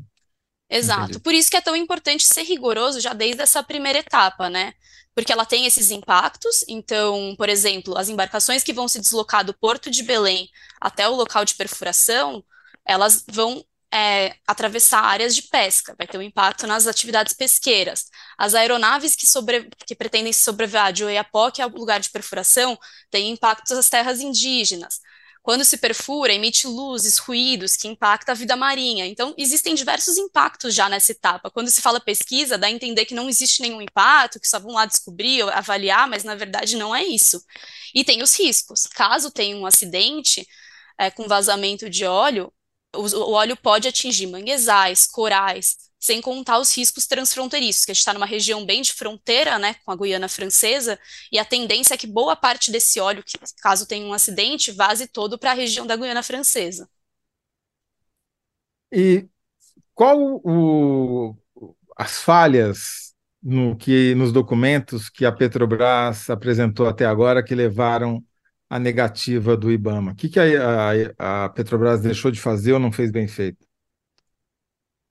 Exato. Entendi. Por isso que é tão importante ser rigoroso já desde essa primeira etapa, né? porque ela tem esses impactos. Então, por exemplo, as embarcações que vão se deslocar do Porto de Belém até o local de perfuração, elas vão é, atravessar áreas de pesca, vai ter um impacto nas atividades pesqueiras. As aeronaves que, sobre, que pretendem se sobrevoar de Oiapoque ao lugar de perfuração têm impactos nas terras indígenas. Quando se perfura, emite luzes, ruídos que impactam a vida marinha. Então, existem diversos impactos já nessa etapa. Quando se fala pesquisa, dá a entender que não existe nenhum impacto, que só vão lá descobrir, avaliar, mas na verdade não é isso. E tem os riscos. Caso tenha um acidente é, com vazamento de óleo, o, o óleo pode atingir manguezais, corais, sem contar os riscos transfronteiriços, que a gente está numa região bem de fronteira né, com a Guiana Francesa, e a tendência é que boa parte desse óleo, que, caso tenha um acidente, vaze todo para a região da Guiana Francesa. E qual o, as falhas no que nos documentos que a Petrobras apresentou até agora que levaram à negativa do IBAMA? O que, que a, a, a Petrobras deixou de fazer ou não fez bem feito?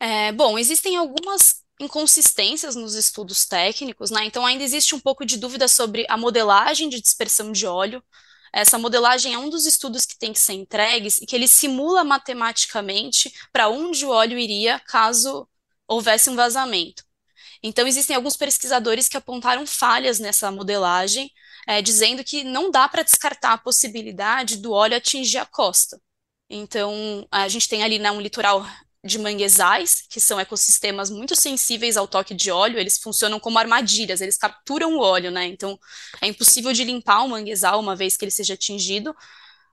É, bom, existem algumas inconsistências nos estudos técnicos, né? Então ainda existe um pouco de dúvida sobre a modelagem de dispersão de óleo. Essa modelagem é um dos estudos que tem que ser entregues e que ele simula matematicamente para onde o óleo iria caso houvesse um vazamento. Então, existem alguns pesquisadores que apontaram falhas nessa modelagem, é, dizendo que não dá para descartar a possibilidade do óleo atingir a costa. Então, a gente tem ali né, um litoral de manguezais, que são ecossistemas muito sensíveis ao toque de óleo, eles funcionam como armadilhas, eles capturam o óleo, né? Então, é impossível de limpar o manguezal uma vez que ele seja atingido,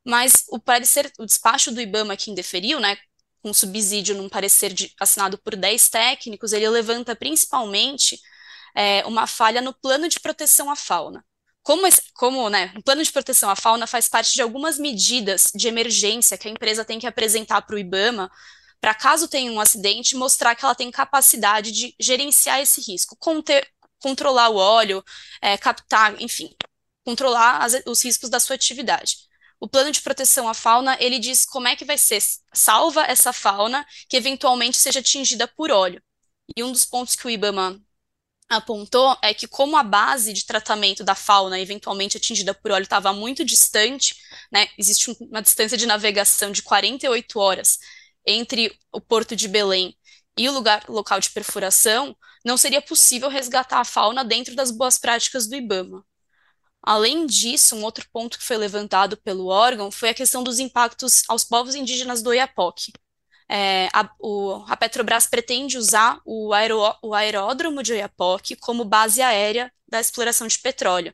mas o parecer, o despacho do IBAMA que indeferiu, né, com subsídio num parecer de, assinado por 10 técnicos, ele levanta principalmente é, uma falha no plano de proteção à fauna. Como, como né, o plano de proteção à fauna faz parte de algumas medidas de emergência que a empresa tem que apresentar para o IBAMA para caso tenha um acidente, mostrar que ela tem capacidade de gerenciar esse risco, conter, controlar o óleo, é, captar, enfim, controlar as, os riscos da sua atividade. O plano de proteção à fauna, ele diz como é que vai ser salva essa fauna que eventualmente seja atingida por óleo. E um dos pontos que o IBAMA apontou é que como a base de tratamento da fauna eventualmente atingida por óleo estava muito distante, né, existe uma distância de navegação de 48 horas entre o porto de Belém e o lugar, local de perfuração, não seria possível resgatar a fauna dentro das boas práticas do IBAMA. Além disso, um outro ponto que foi levantado pelo órgão foi a questão dos impactos aos povos indígenas do Oiapoque. É, a, o, a, Petrobras pretende usar o, o aeródromo de Oiapoque como base aérea da exploração de petróleo.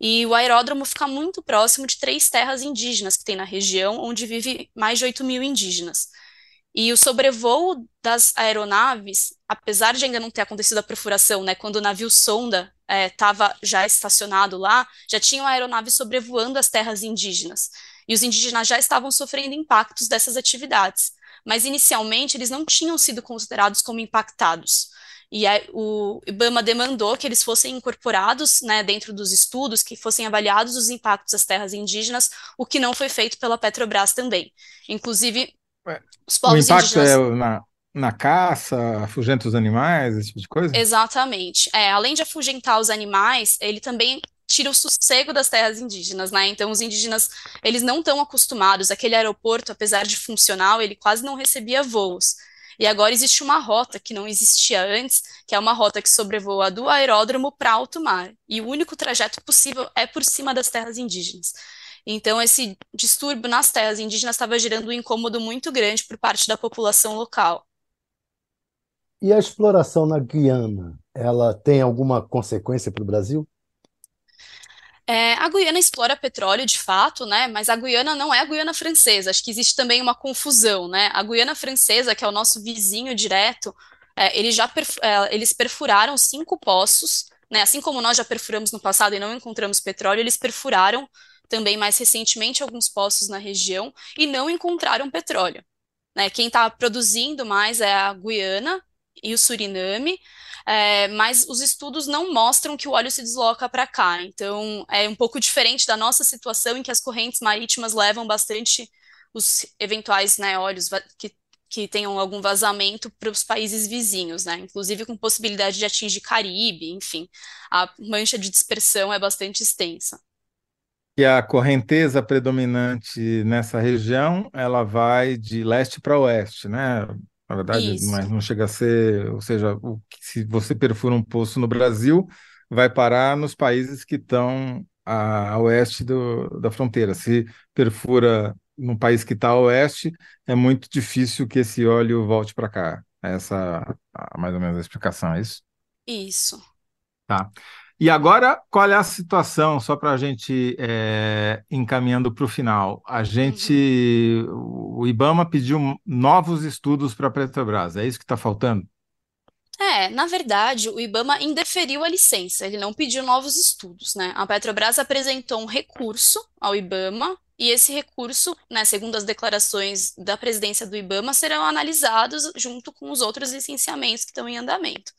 E o aeródromo fica muito próximo de três terras indígenas que tem na região, onde vive mais de 8 mil indígenas. E o sobrevoo das aeronaves, apesar de ainda não ter acontecido a perfuração, né, quando o navio sonda estava é, já estacionado lá, já tinham aeronaves sobrevoando as terras indígenas. E os indígenas já estavam sofrendo impactos dessas atividades. Mas inicialmente eles não tinham sido considerados como impactados. E aí, o IBAMA demandou que eles fossem incorporados né, dentro dos estudos, que fossem avaliados os impactos às terras indígenas, o que não foi feito pela Petrobras também. Inclusive, os povos o impacto indígenas... é na, na caça, afugenta os animais, esse tipo de coisa? Exatamente. É, além de afugentar os animais, ele também tira o sossego das terras indígenas, né? Então os indígenas, eles não estão acostumados, aquele aeroporto, apesar de funcional, ele quase não recebia voos. E agora existe uma rota que não existia antes, que é uma rota que sobrevoa do aeródromo para alto mar. E o único trajeto possível é por cima das terras indígenas. Então, esse distúrbio nas terras indígenas estava gerando um incômodo muito grande por parte da população local. E a exploração na Guiana, ela tem alguma consequência para o Brasil? É, a Guiana explora petróleo de fato, né? Mas a Guiana não é a Guiana francesa. Acho que existe também uma confusão, né? A Guiana francesa, que é o nosso vizinho direto, é, eles já perf é, eles perfuraram cinco poços, né? Assim como nós já perfuramos no passado e não encontramos petróleo, eles perfuraram também mais recentemente alguns poços na região e não encontraram petróleo. Né? Quem está produzindo mais é a Guiana e o Suriname, é, mas os estudos não mostram que o óleo se desloca para cá. Então, é um pouco diferente da nossa situação, em que as correntes marítimas levam bastante os eventuais né, óleos que, que tenham algum vazamento para os países vizinhos, né? Inclusive com possibilidade de atingir Caribe, enfim. A mancha de dispersão é bastante extensa que a correnteza predominante nessa região, ela vai de leste para oeste, né? Na verdade, Isso. mas não chega a ser, ou seja, o, se você perfura um poço no Brasil, vai parar nos países que estão a, a oeste do, da fronteira. Se perfura num país que está a oeste, é muito difícil que esse óleo volte para cá. Essa, mais ou menos a explicação, é isso? Isso. Tá. E agora, qual é a situação, só para a gente é, encaminhando para o final? A gente, uhum. o IBAMA pediu novos estudos para a Petrobras, é isso que está faltando? É, na verdade, o IBAMA indeferiu a licença, ele não pediu novos estudos, né? A Petrobras apresentou um recurso ao IBAMA e esse recurso, né, segundo as declarações da presidência do IBAMA, serão analisados junto com os outros licenciamentos que estão em andamento.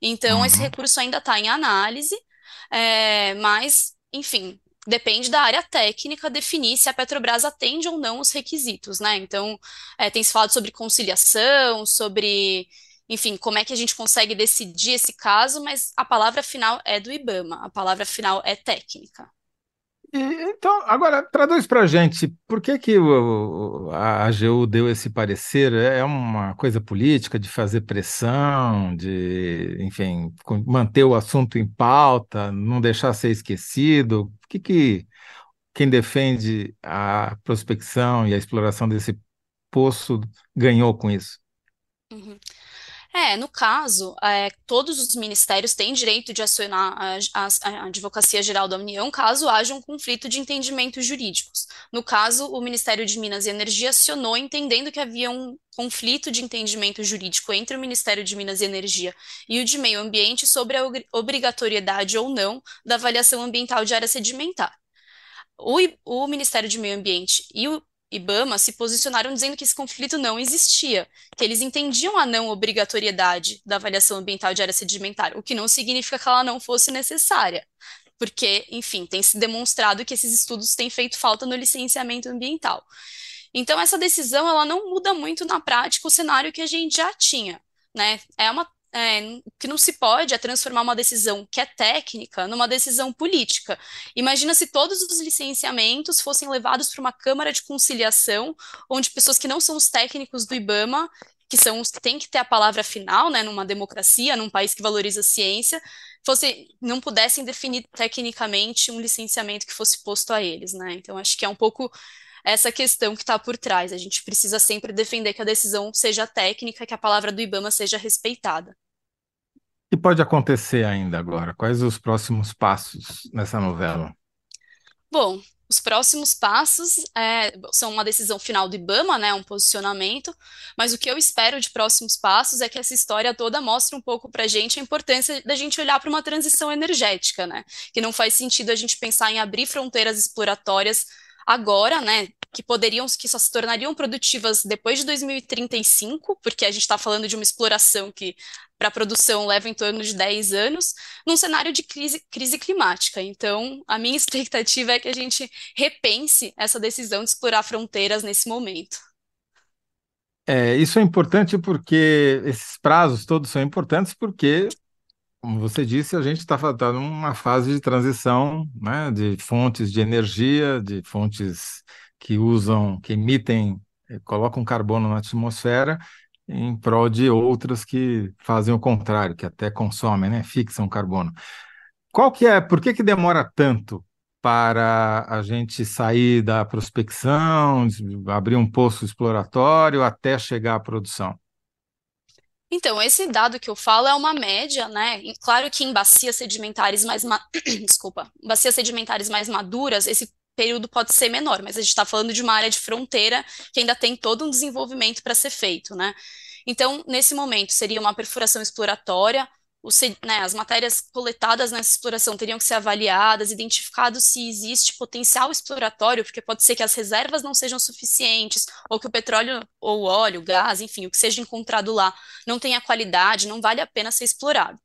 Então, uhum. esse recurso ainda está em análise, é, mas, enfim, depende da área técnica definir se a Petrobras atende ou não os requisitos, né? Então, é, tem se falado sobre conciliação, sobre, enfim, como é que a gente consegue decidir esse caso, mas a palavra final é do IBAMA, a palavra final é técnica. E, então, agora, traduz para a gente, por que, que o, a AGU deu esse parecer? É uma coisa política, de fazer pressão, de, enfim, manter o assunto em pauta, não deixar ser esquecido? O que, que quem defende a prospecção e a exploração desse poço ganhou com isso? Uhum. É, no caso, é, todos os ministérios têm direito de acionar a, a, a, Advocacia Geral da União caso haja um conflito de entendimentos jurídicos. No caso, o Ministério de Minas e Energia acionou entendendo que havia um conflito de entendimento jurídico entre o Ministério de Minas e Energia e o de Meio Ambiente sobre a obrigatoriedade ou não da avaliação ambiental de área sedimentar. O, o Ministério de Meio Ambiente e o IBAMA se posicionaram dizendo que esse conflito não existia, que eles entendiam a não obrigatoriedade da avaliação ambiental de área sedimentar, o que não significa que ela não fosse necessária, porque, enfim, tem se demonstrado que esses estudos têm feito falta no licenciamento ambiental. Então, essa decisão ela não muda muito na prática o cenário que a gente já tinha. Né? É uma é, que não se pode é transformar uma decisão que é técnica numa decisão política. Imagina se todos os licenciamentos fossem levados para uma Câmara de Conciliação, onde pessoas que não são os técnicos do IBAMA, que são os que têm que ter a palavra final, né, numa democracia, num país que valoriza a ciência, fosse, não pudessem definir tecnicamente um licenciamento que fosse posto a eles, né? Então acho que é um pouco essa questão que está por trás. A gente precisa sempre defender que a decisão seja técnica, que a palavra do IBAMA seja respeitada. O que pode acontecer ainda agora? Quais os próximos passos nessa novela? Bom, os próximos passos é, são uma decisão final do IBAMA, né, um posicionamento, mas o que eu espero de próximos passos é que essa história toda mostre um pouco para a gente a importância da gente olhar para uma transição energética, né, que não faz sentido a gente pensar em abrir fronteiras exploratórias agora, né, que poderiam, que só se tornariam produtivas depois de 2035, porque a gente está falando de uma exploração que para produção leva em torno de 10 anos, num cenário de crise, crise climática. Então, a minha expectativa é que a gente repense essa decisão de explorar fronteiras nesse momento. É, isso é importante porque esses prazos todos são importantes porque como você disse, a gente está tá numa fase de transição, né, de fontes de energia, de fontes que usam, que emitem, eh, colocam carbono na atmosfera, em prol de outras que fazem o contrário, que até consomem, né, fixam carbono. Qual que é, por que que demora tanto para a gente sair da prospecção, abrir um poço exploratório até chegar à produção? Então, esse dado que eu falo é uma média, né? Claro que em bacias sedimentares mais ma... desculpa, bacias sedimentares mais maduras, esse período pode ser menor, mas a gente está falando de uma área de fronteira que ainda tem todo um desenvolvimento para ser feito, né? Então, nesse momento, seria uma perfuração exploratória, né, as matérias coletadas nessa exploração teriam que ser avaliadas, identificado se existe potencial exploratório, porque pode ser que as reservas não sejam suficientes, ou que o petróleo ou o óleo, gás, enfim, o que seja encontrado lá não tenha qualidade, não vale a pena ser explorado.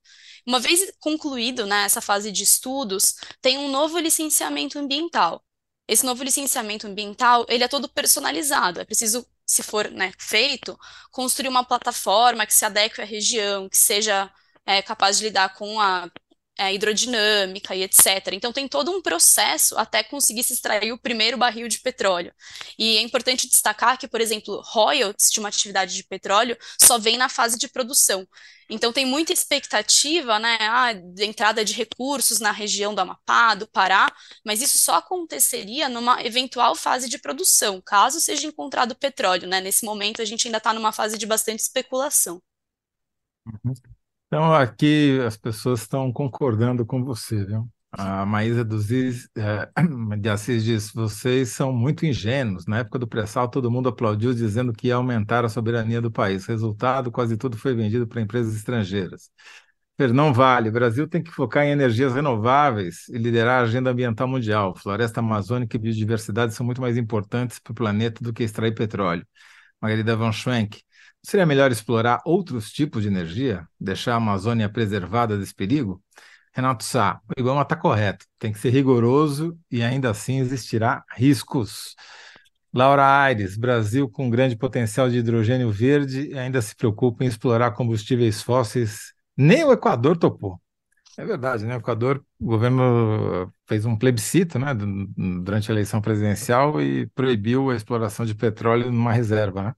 Uma vez concluído né, essa fase de estudos, tem um novo licenciamento ambiental. Esse novo licenciamento ambiental, ele é todo personalizado, é preciso se for né, feito, construir uma plataforma que se adeque à região, que seja é, capaz de lidar com a é, hidrodinâmica e etc. Então tem todo um processo até conseguir se extrair o primeiro barril de petróleo. E é importante destacar que, por exemplo, royalties de uma atividade de petróleo só vem na fase de produção. Então tem muita expectativa, né, ah, de entrada de recursos na região do Amapá, do Pará, mas isso só aconteceria numa eventual fase de produção, caso seja encontrado petróleo, né? Nesse momento a gente ainda está numa fase de bastante especulação. Uhum. Então, aqui as pessoas estão concordando com você, viu? A Maísa dos é, de Assis diz: vocês são muito ingênuos. Na época do pré-sal, todo mundo aplaudiu, dizendo que ia aumentar a soberania do país. Resultado: quase tudo foi vendido para empresas estrangeiras. Não vale. O Brasil tem que focar em energias renováveis e liderar a agenda ambiental mundial. Floresta amazônica e biodiversidade são muito mais importantes para o planeta do que extrair petróleo. Margarida Van Schwenk. Seria melhor explorar outros tipos de energia? Deixar a Amazônia preservada desse perigo? Renato Sá, o Ibama está correto. Tem que ser rigoroso e ainda assim existirá riscos. Laura Aires, Brasil com grande potencial de hidrogênio verde ainda se preocupa em explorar combustíveis fósseis. Nem o Equador topou. É verdade, né? O Equador, o governo fez um plebiscito, né, durante a eleição presidencial e proibiu a exploração de petróleo numa reserva, né?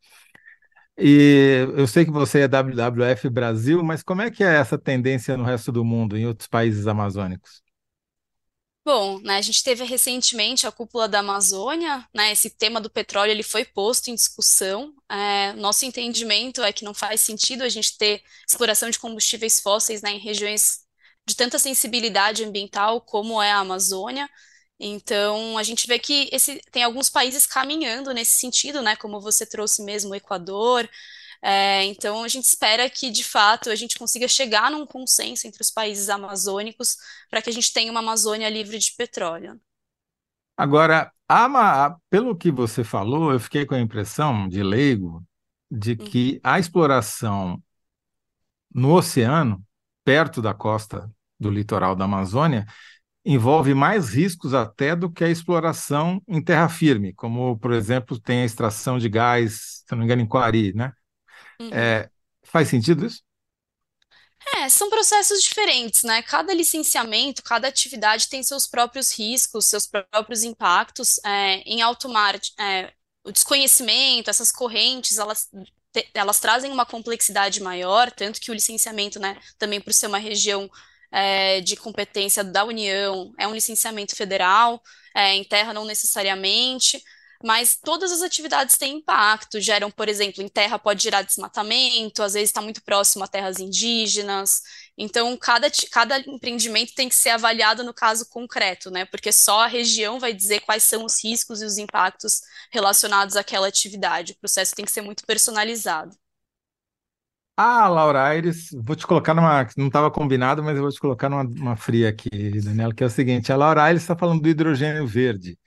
E eu sei que você é WWF Brasil, mas como é que é essa tendência no resto do mundo, em outros países amazônicos? Bom, né, a gente teve recentemente a cúpula da Amazônia, né, esse tema do petróleo ele foi posto em discussão. É, nosso entendimento é que não faz sentido a gente ter exploração de combustíveis fósseis, né, em regiões de tanta sensibilidade ambiental como é a Amazônia. Então, a gente vê que esse, tem alguns países caminhando nesse sentido, né, como você trouxe mesmo o Equador, é, então, a gente espera que, de fato, a gente consiga chegar num consenso entre os países amazônicos para que a gente tenha uma Amazônia livre de petróleo. Agora, a, pelo que você falou, eu fiquei com a impressão, de leigo, de uhum. que a exploração no oceano, perto da costa do litoral da Amazônia, envolve mais riscos até do que a exploração em terra firme, como, por exemplo, tem a extração de gás, se não me engano, em Coari, né? Uhum. É, faz sentido isso? É, são processos diferentes, né? Cada licenciamento, cada atividade tem seus próprios riscos, seus próprios impactos. É, em alto mar, é, o desconhecimento, essas correntes, elas, elas trazem uma complexidade maior, tanto que o licenciamento, né, também por ser uma região é, de competência da União, é um licenciamento federal, é, em terra não necessariamente mas todas as atividades têm impacto, geram, por exemplo, em terra pode gerar desmatamento, às vezes está muito próximo a terras indígenas, então cada, cada empreendimento tem que ser avaliado no caso concreto, né? Porque só a região vai dizer quais são os riscos e os impactos relacionados àquela atividade. O processo tem que ser muito personalizado. Ah, Laura Aires, vou te colocar numa. Não estava combinado, mas eu vou te colocar numa fria aqui, Daniela, que é o seguinte: a Laura Aires está falando do hidrogênio verde.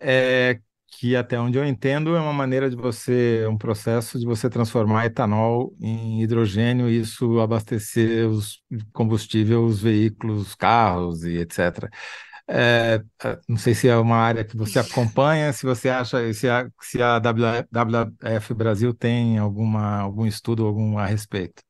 É, que até onde eu entendo é uma maneira de você, um processo de você transformar etanol em hidrogênio e isso abastecer os combustível, os veículos, carros e etc. É, é, não sei se é uma área que você acompanha, se você acha, se a, se a WWF Brasil tem alguma, algum estudo algum a respeito.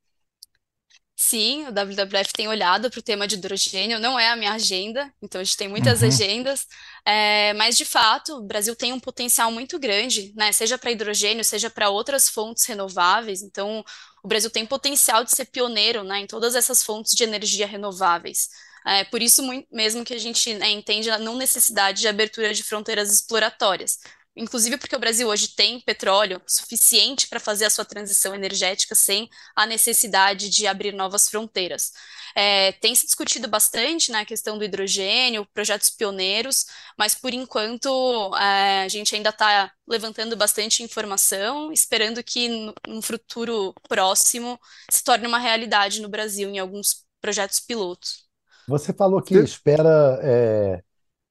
Sim, o WWF tem olhado para o tema de hidrogênio, não é a minha agenda, então a gente tem muitas Uhum. agendas, é, mas de fato o Brasil tem um potencial muito grande, né? Seja para hidrogênio, seja para outras fontes renováveis. Então, o Brasil tem potencial de ser pioneiro, né, em todas essas fontes de energia renováveis. É por isso mesmo que a gente, né, entende a não necessidade de abertura de fronteiras exploratórias inclusive porque o Brasil hoje tem petróleo suficiente para fazer a sua transição energética sem a necessidade de abrir novas fronteiras. É, tem se discutido bastante na né, questão do hidrogênio, projetos pioneiros, mas por enquanto é, a gente ainda está levantando bastante informação, esperando que no, no futuro próximo se torne uma realidade no Brasil em alguns projetos pilotos. Você falou que espera é,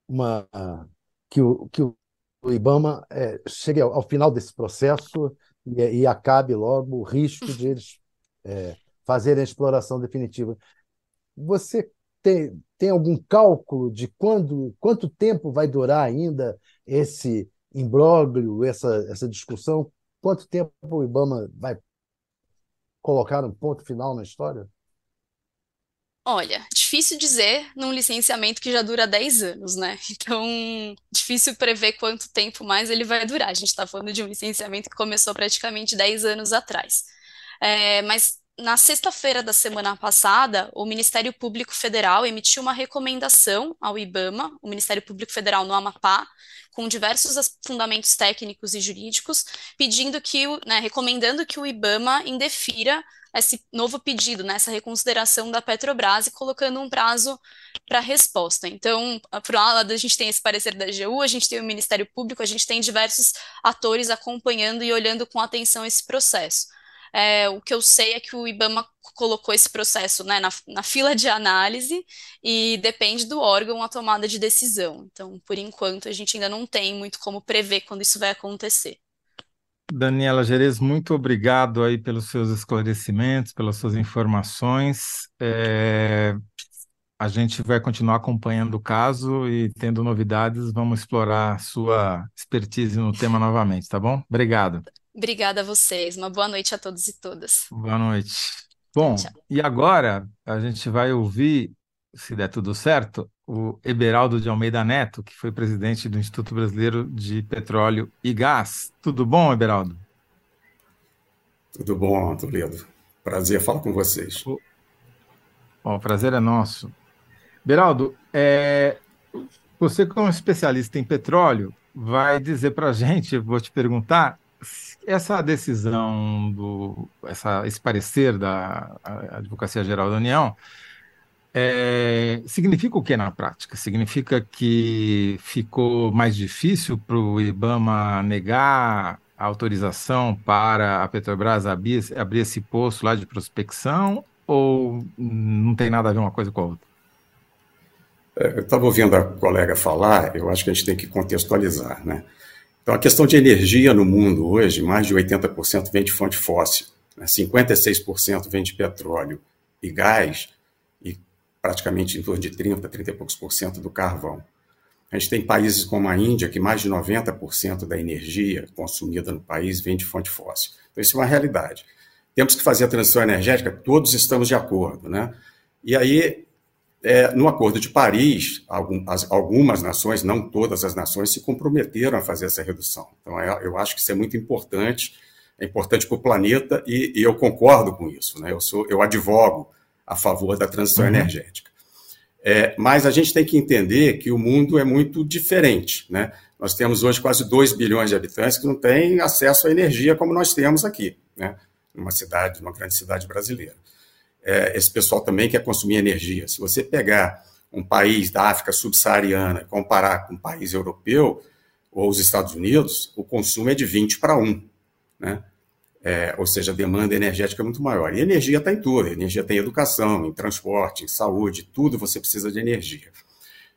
uma que o, que o o IBAMA é, chegue ao, ao, final desse processo e, e, acabe logo o risco de eles é, fazerem a exploração definitiva. Você tem, tem algum cálculo de quando, quanto tempo vai durar ainda esse imbróglio, essa, essa discussão? Quanto tempo o IBAMA vai colocar um ponto final na história? Olha, difícil dizer num licenciamento que já dura 10 anos, né? Então, difícil prever quanto tempo mais ele vai durar. A gente está falando de um licenciamento que começou praticamente 10 anos atrás. É, mas na sexta-feira da semana passada, o Ministério Público Federal emitiu uma recomendação ao IBAMA, o Ministério Público Federal no Amapá, com diversos fundamentos técnicos e jurídicos, pedindo que, né, recomendando que o IBAMA indefira esse novo pedido, né, essa reconsideração da Petrobras e colocando um prazo para resposta. Então, por um lado, a gente tem esse parecer da AGU, a gente tem o Ministério Público, a gente tem diversos atores acompanhando e olhando com atenção esse processo. É, o que eu sei é que o IBAMA colocou esse processo né, na, na, fila de análise e depende do órgão a tomada de decisão. Então, por enquanto, a gente ainda não tem muito como prever quando isso vai acontecer. Daniela Gerez, muito obrigado aí pelos seus esclarecimentos, pelas suas informações. É... a gente vai continuar acompanhando o caso e tendo novidades, vamos explorar sua expertise no tema novamente, tá bom? Obrigado. Obrigada a vocês. Uma boa noite a todos e todas. Boa noite. Bom, Tchau. e agora a gente vai ouvir, se der tudo certo, o Eberaldo de Almeida Neto, que foi presidente do Instituto Brasileiro de Petróleo e Gás. Tudo bom, Eberaldo? Tudo bom, Toledo. Prazer falar com vocês. O, o prazer é nosso. Beraldo, é, você como especialista em petróleo, vai dizer para a gente, vou te perguntar, essa decisão, do, essa, esse parecer da Advocacia Geral da União, é, significa o que na prática? Significa que ficou mais difícil para o IBAMA negar a autorização para a Petrobras abrir, abrir esse poço lá de prospecção ou não tem nada a ver uma coisa com a outra? É, eu estava ouvindo a colega falar, eu acho que a gente tem que contextualizar, né? Então, a questão de energia no mundo hoje, mais de 80% vem de fonte fóssil, né? 56% vem de petróleo e gás, praticamente em torno de 30, 30 e poucos por cento do carvão. A gente tem países como a Índia, que mais de 90% da energia consumida no país vem de fonte fóssil. Então, isso é uma realidade. Temos que fazer a transição energética, todos estamos de acordo, né? E aí, é, no Acordo de Paris, algumas nações, não todas as nações, se comprometeram a fazer essa redução. Então, é, eu acho que isso é muito importante, é importante para o planeta e, e, eu concordo com isso. Né? Eu, sou, eu advogo a favor da transição uhum. energética. É, mas a gente tem que entender que o mundo é muito diferente. Né? Nós temos hoje quase 2 bilhões de habitantes que não têm acesso à energia como nós temos aqui. Né? numa cidade, numa grande cidade brasileira. É, esse pessoal também quer consumir energia. Se você pegar um país da África subsaariana e comparar com um país europeu ou os Estados Unidos, o consumo é de 20 para 1. Né? É, ou seja, a demanda energética é muito maior. E energia está em tudo. Energia tem em educação, em transporte, em saúde, tudo você precisa de energia.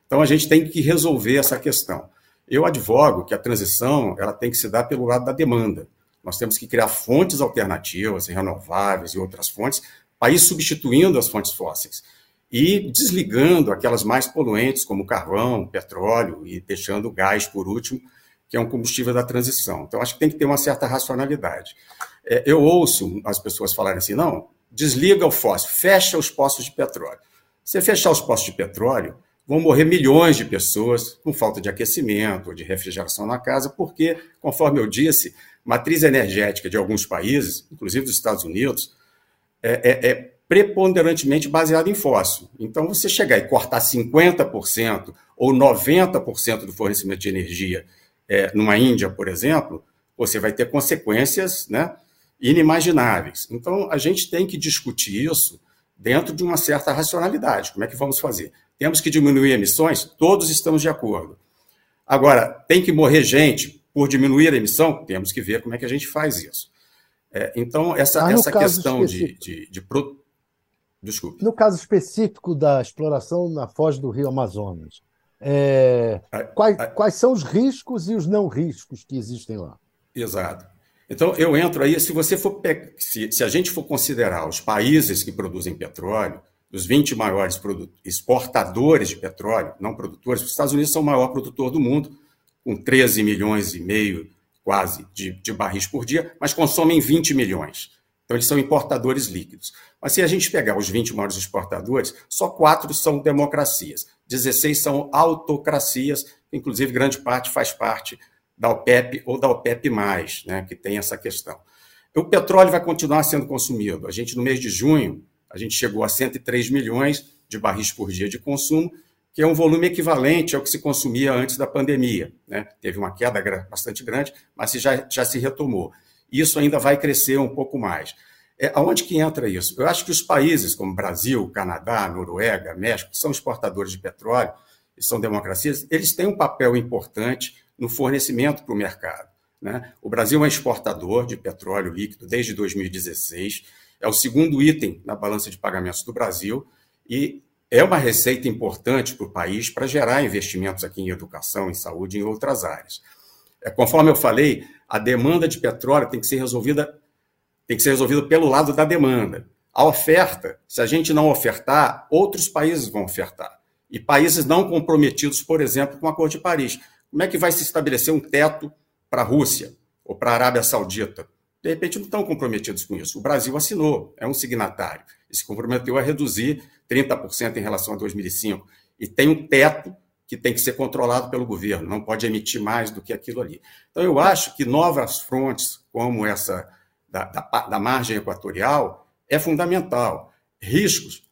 Então a gente tem que resolver essa questão. Eu advogo que a transição ela tem que se dar pelo lado da demanda. Nós temos que criar fontes alternativas, renováveis e outras fontes, para ir substituindo as fontes fósseis e desligando aquelas mais poluentes, como carvão, petróleo, e deixando o gás por último, que é um combustível da transição. Então, acho que tem que ter uma certa racionalidade. É, eu ouço as pessoas falarem assim: não, desliga o fóssil, fecha os postos de petróleo. Se fechar os postos de petróleo, vão morrer milhões de pessoas com falta de aquecimento ou de refrigeração na casa, porque, conforme eu disse, matriz energética de alguns países, inclusive dos Estados Unidos, é, é, é preponderantemente baseada em fóssil. Então, você chegar e cortar 50% ou 90% do fornecimento de energia é, numa Índia, por exemplo, você vai ter consequências né, inimagináveis. Então, a gente tem que discutir isso dentro de uma certa racionalidade. Como é que vamos fazer? Temos que diminuir emissões? Todos estamos de acordo. Agora, tem que morrer gente por diminuir a emissão, temos que ver como é que a gente faz isso. É, então, essa, ah, essa questão de, de, de pro... Desculpe. No caso específico da exploração na foz do rio Amazonas, é, a, quais, quais são os riscos e os não riscos que existem lá? Exato. Então, eu entro aí, se você for se, se a gente for considerar os países que produzem petróleo, os 20 maiores exportadores de petróleo, não produtores, os Estados Unidos são o maior produtor do mundo, com 13 milhões e meio, quase, de, de barris por dia, mas consomem 20 milhões. Então, eles são importadores líquidos. Mas se a gente pegar os 20 maiores exportadores, só quatro são democracias, 16 são autocracias, inclusive grande parte faz parte da OPEP ou da OPEP, né, que tem essa questão. O petróleo vai continuar sendo consumido. A gente, no mês de junho, a gente chegou a 103 milhões de barris por dia de consumo, que é um volume equivalente ao que se consumia antes da pandemia. Né? Teve uma queda bastante grande, mas já, já se retomou. Isso ainda vai crescer um pouco mais. É, aonde que entra isso? Eu acho que os países como Brasil, Canadá, Noruega, México, que são exportadores de petróleo e são democracias, eles têm um papel importante no fornecimento para o mercado. Né? O Brasil é exportador de petróleo líquido desde 2016, é o segundo item na balança de pagamentos do Brasil e é uma receita importante para o país para gerar investimentos aqui em educação, em saúde e em outras áreas. É, conforme eu falei, a demanda de petróleo tem que ser resolvida tem que ser resolvida pelo lado da demanda. A oferta, se a gente não ofertar, outros países vão ofertar. E países não comprometidos, por exemplo, com o Acordo de Paris. Como é que vai se estabelecer um teto para a Rússia ou para a Arábia Saudita? De repente não estão comprometidos com isso. O Brasil assinou, é um signatário, e se comprometeu a reduzir 30% em relação a 2005. E tem um teto que tem que ser controlado pelo governo, não pode emitir mais do que aquilo ali. Então, eu acho que novas frontes, como essa da, da, da margem equatorial, é fundamental. Riscos.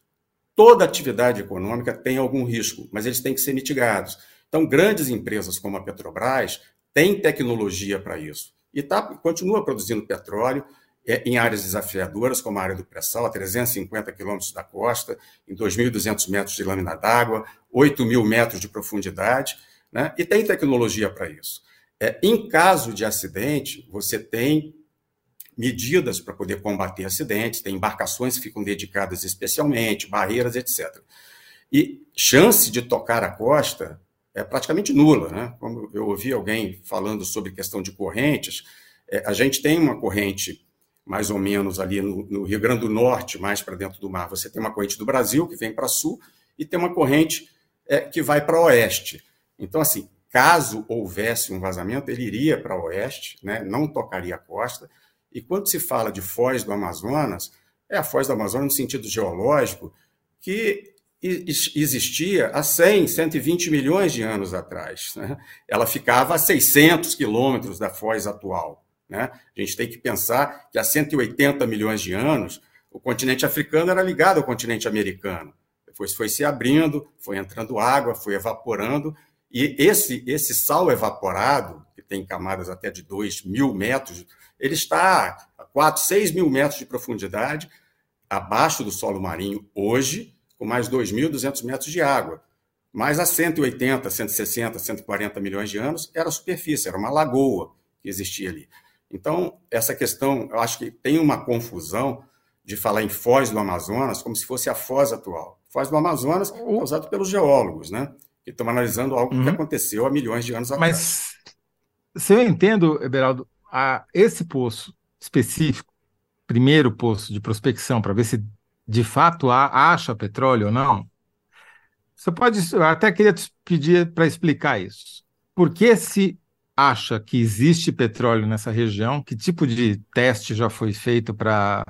Toda atividade econômica tem algum risco, mas eles têm que ser mitigados. Então, grandes empresas como a Petrobras têm tecnologia para isso e tá, continua produzindo petróleo é, em áreas desafiadoras, como a área do pré-sal, a 350 quilômetros da costa, em 2.200 metros de lâmina d'água, 8 mil metros de profundidade, né? e tem tecnologia para isso. É, em caso de acidente, você tem medidas para poder combater acidentes, tem embarcações que ficam dedicadas especialmente, barreiras, etc. E chance de tocar a costa é praticamente nula. Né? Como eu ouvi alguém falando sobre questão de correntes, é, a gente tem uma corrente mais ou menos ali no, no Rio Grande do Norte, mais para dentro do mar. Você tem uma corrente do Brasil que vem para sul e tem uma corrente é, que vai para oeste. Então, assim, caso houvesse um vazamento, ele iria para oeste, né? não tocaria a costa. E quando se fala de foz do Amazonas, é a foz do Amazonas no sentido geológico, que existia há 100, 120 milhões de anos atrás. Né? Ela ficava a 600 quilômetros da foz atual. Né? A gente tem que pensar que há 180 milhões de anos, o continente africano era ligado ao continente americano. Depois foi se abrindo, foi entrando água, foi evaporando, e esse, esse sal evaporado, que tem camadas até de 2 mil metros, ele está a 4, 6 mil metros de profundidade, abaixo do solo marinho hoje, com mais 2.200 metros de água. Mas há 180, 160, 140 milhões de anos era a superfície, era uma lagoa que existia ali. Então, essa questão, eu acho que tem uma confusão de falar em foz do Amazonas como se fosse a foz atual. Foz do Amazonas é usado pelos geólogos, né? Que estão analisando algo uhum. que aconteceu há milhões de anos atrás. Mas, se eu entendo, Eberaldo, a, esse poço específico, primeiro poço de prospecção, para ver se de fato acha petróleo ou não, você pode, eu até queria te pedir para explicar isso. Por que se acha que existe petróleo nessa região? Que tipo de teste já foi feito para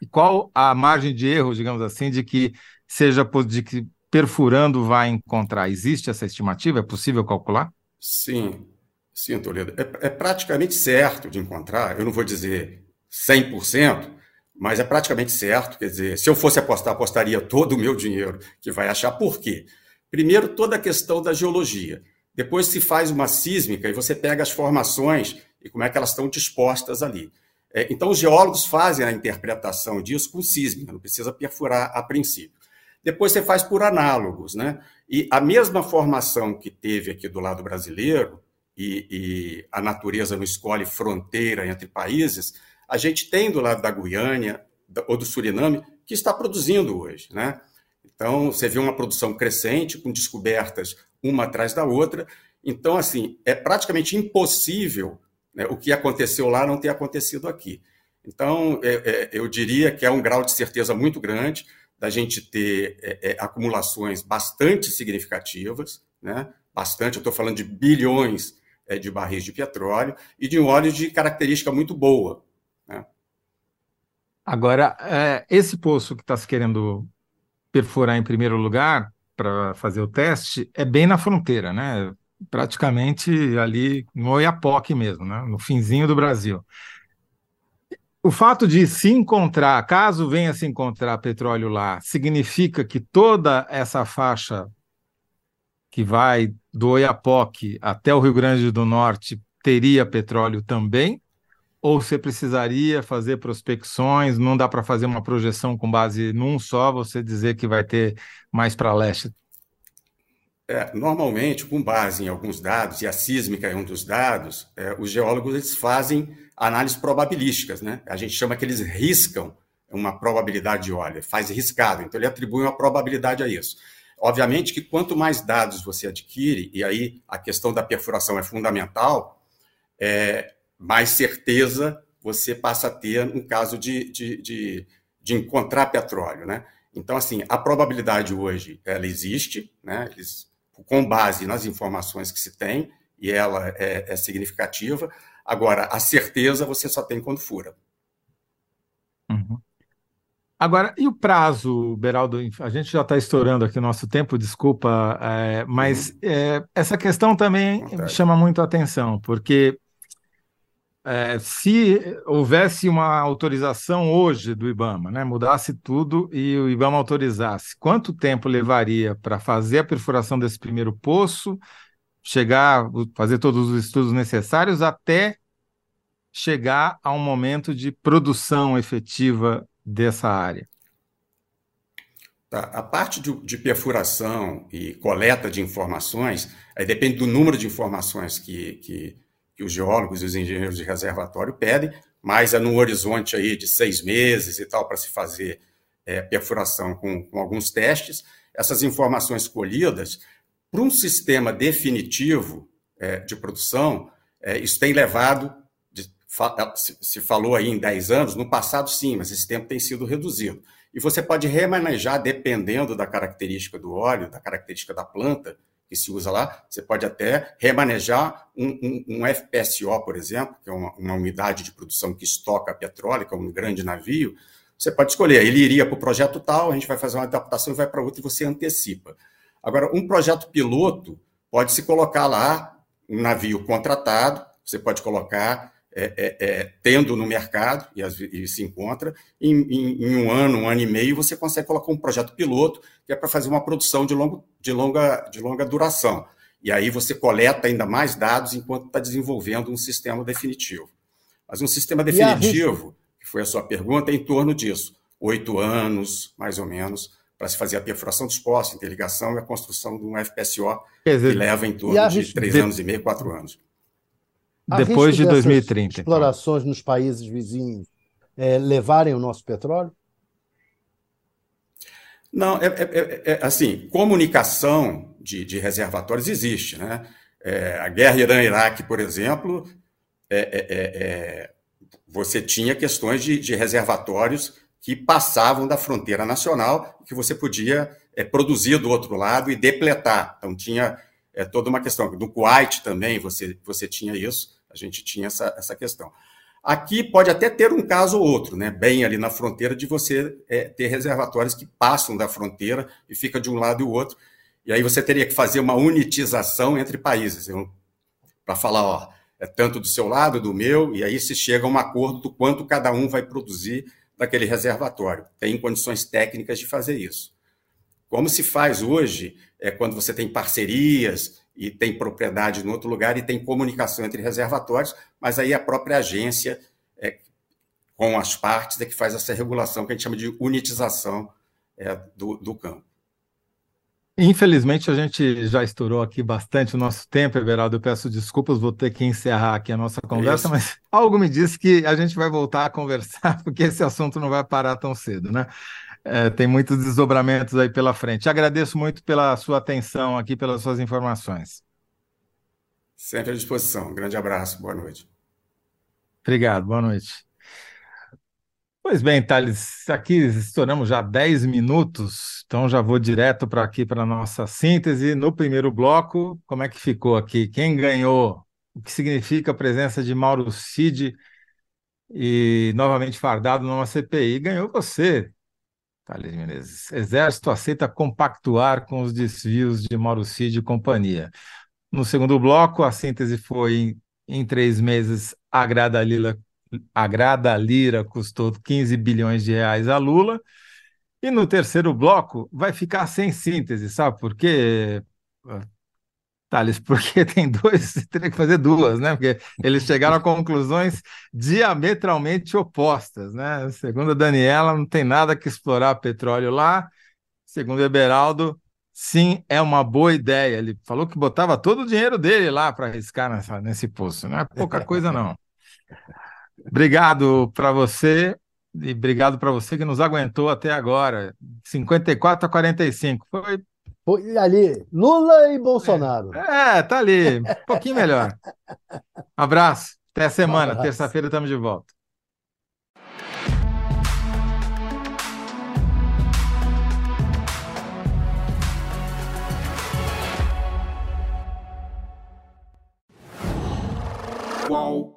e qual a margem de erro, digamos assim, de que seja de que perfurando vai encontrar? Existe essa estimativa? É possível calcular? Sim, sim, Toledo. É, é praticamente certo de encontrar. Eu não vou dizer 100%, mas é praticamente certo. Quer dizer, se eu fosse apostar, apostaria todo o meu dinheiro que vai achar. Por quê? Primeiro, toda a questão da geologia. Depois se faz uma sísmica e você pega as formações e como é que elas estão dispostas ali. É, então, os geólogos fazem a interpretação disso com sísmica, não precisa perfurar a princípio. Depois você faz por análogos, né? E a mesma formação que teve aqui do lado brasileiro, e, e a natureza não escolhe fronteira entre países, a gente tem do lado da Guiânia ou do Suriname que está produzindo hoje, né? Então, você vê uma produção crescente, com descobertas uma atrás da outra. Então, assim, é praticamente impossível né, o que aconteceu lá não ter acontecido aqui. Então, é, é, eu diria que é um grau de certeza muito grande da gente ter é, é acumulações bastante significativas, né? bastante, eu estou falando de bilhões é, de barris de petróleo e de um óleo de característica muito boa? Agora, é, esse poço que está se querendo perfurar em primeiro lugar para fazer o teste é bem na fronteira, né? Praticamente ali no Oiapoque mesmo, né? No finzinho do Brasil. O fato de se encontrar, caso venha se encontrar petróleo lá, significa que toda essa faixa que vai do Oiapoque até o Rio Grande do Norte teria petróleo também? Ou você precisaria fazer prospecções? Não dá para fazer uma projeção com base num só, você dizer que vai ter mais para leste? É, normalmente, com base em alguns dados, e a sísmica é um dos dados, é, os geólogos eles fazem análises probabilísticas. Né? A gente chama que eles riscam uma probabilidade de óleo, faz riscado, então ele atribui uma probabilidade a isso. Obviamente que quanto mais dados você adquire, e aí a questão da perfuração é fundamental, é, mais certeza você passa a ter no caso de, de, de, de encontrar petróleo, né? Então, assim, a probabilidade hoje, ela existe, né? Eles, com base nas informações que se tem, e ela é, é significativa. Agora, a certeza você só tem quando fura. Uhum. Agora, e o prazo, Beraldo? A gente já está estourando aqui o nosso tempo, desculpa, é, mas uhum. é, essa questão também chama muito a atenção, porque é, se houvesse uma autorização hoje do IBAMA, né, mudasse tudo e o IBAMA autorizasse, quanto tempo levaria para fazer a perfuração desse primeiro poço, chegar, fazer todos os estudos necessários até chegar a um momento de produção efetiva dessa área? Tá. A parte de, de, perfuração e coleta de informações, depende do número de informações que, que, que os geólogos e os engenheiros de reservatório pedem, mas é num horizonte aí de seis meses e tal para se fazer é, perfuração com, com alguns testes. Essas informações colhidas, para um sistema definitivo é, de produção, é, isso tem levado se falou aí em 10 anos, no passado sim, mas esse tempo tem sido reduzido. E você pode remanejar, dependendo da característica do óleo, da característica da planta que se usa lá, você pode até remanejar um, um, um FPSO, por exemplo, que é uma, uma, unidade de produção que estoca petróleo, que é um grande navio, você pode escolher, ele iria para o projeto tal, a gente vai fazer uma adaptação e vai para outro e você antecipa. Agora, um projeto piloto pode se colocar lá, um navio contratado, você pode colocar é, é, é, tendo no mercado, e, e se encontra, em, em, em, um ano, um ano e meio, você consegue colocar um projeto piloto, que é para fazer uma produção de, longo, de, longa, de longa duração. E aí você coleta ainda mais dados enquanto está desenvolvendo um sistema definitivo. Mas um sistema definitivo, que foi a sua pergunta, é em torno disso. Oito anos, mais ou menos, para se fazer a perfuração dos postos, interligação e a construção de um FPSO, dizer, que leva em torno de três de... anos e meio, quatro anos. Depois de 2030. Então. Explorações então. nos países vizinhos é, levarem o nosso petróleo? Não, é, é, é, é assim, comunicação de, de, reservatórios existe, né? É, a guerra Irã-Iraque, por exemplo, é, você tinha questões de, de, reservatórios que passavam da fronteira nacional, que você podia produzir do outro lado e depletar. Então tinha toda uma questão. Do Kuwait também você, você tinha isso. A gente tinha essa, essa questão. Aqui pode até ter um caso ou outro, né? bem ali na fronteira, de você é, ter reservatórios que passam da fronteira e fica de um lado e o outro. E aí você teria que fazer uma unitização entre países, para falar, ó, é tanto do seu lado, do meu, e aí se chega a um acordo do quanto cada um vai produzir daquele reservatório. Tem condições técnicas de fazer isso. Como se faz hoje, é quando você tem parcerias e tem propriedade no outro lugar e tem comunicação entre reservatórios, mas aí a própria agência, é, com as partes, é que faz essa regulação que a gente chama de unitização é, do, do campo. Infelizmente, a gente já estourou aqui bastante o nosso tempo, Everaldo. Eu peço desculpas, vou ter que encerrar aqui a nossa conversa, Isso. mas algo me diz que a gente vai voltar a conversar, porque esse assunto não vai parar tão cedo, né? É, tem muitos desdobramentos aí pela frente. Agradeço muito pela sua atenção aqui, pelas suas informações. Sempre à disposição. Um grande abraço, boa noite. Obrigado, boa noite. Pois bem, Thales, aqui estouramos já 10 minutos, então já vou direto para aqui para a nossa síntese. No primeiro bloco, como é que ficou aqui? Quem ganhou? O que significa a presença de Mauro Cid e novamente fardado numa CPI? Ganhou você, Thales Menezes. Exército aceita compactuar com os desvios de Mauro Cid e companhia. No segundo bloco, a síntese foi em, em três meses, a Grada Lira, a Lira custou 15 bilhões de reais a Lula. E no terceiro bloco, vai ficar sem síntese, sabe por quê? Thales, porque tem dois, teria que fazer duas, né? Porque eles chegaram a conclusões diametralmente opostas, né? Segundo a Daniela, não tem nada que explorar petróleo lá. Segundo Eberaldo, sim, é uma boa ideia. Ele falou que botava todo o dinheiro dele lá para arriscar nessa, nesse poço. Não é pouca coisa, não. Obrigado para você e obrigado para você que nos aguentou até agora. 54 a 45. Foi Ali, Lula e Bolsonaro. É, é tá ali, um pouquinho melhor. Abraço, até a semana, um terça-feira estamos de volta. Qual?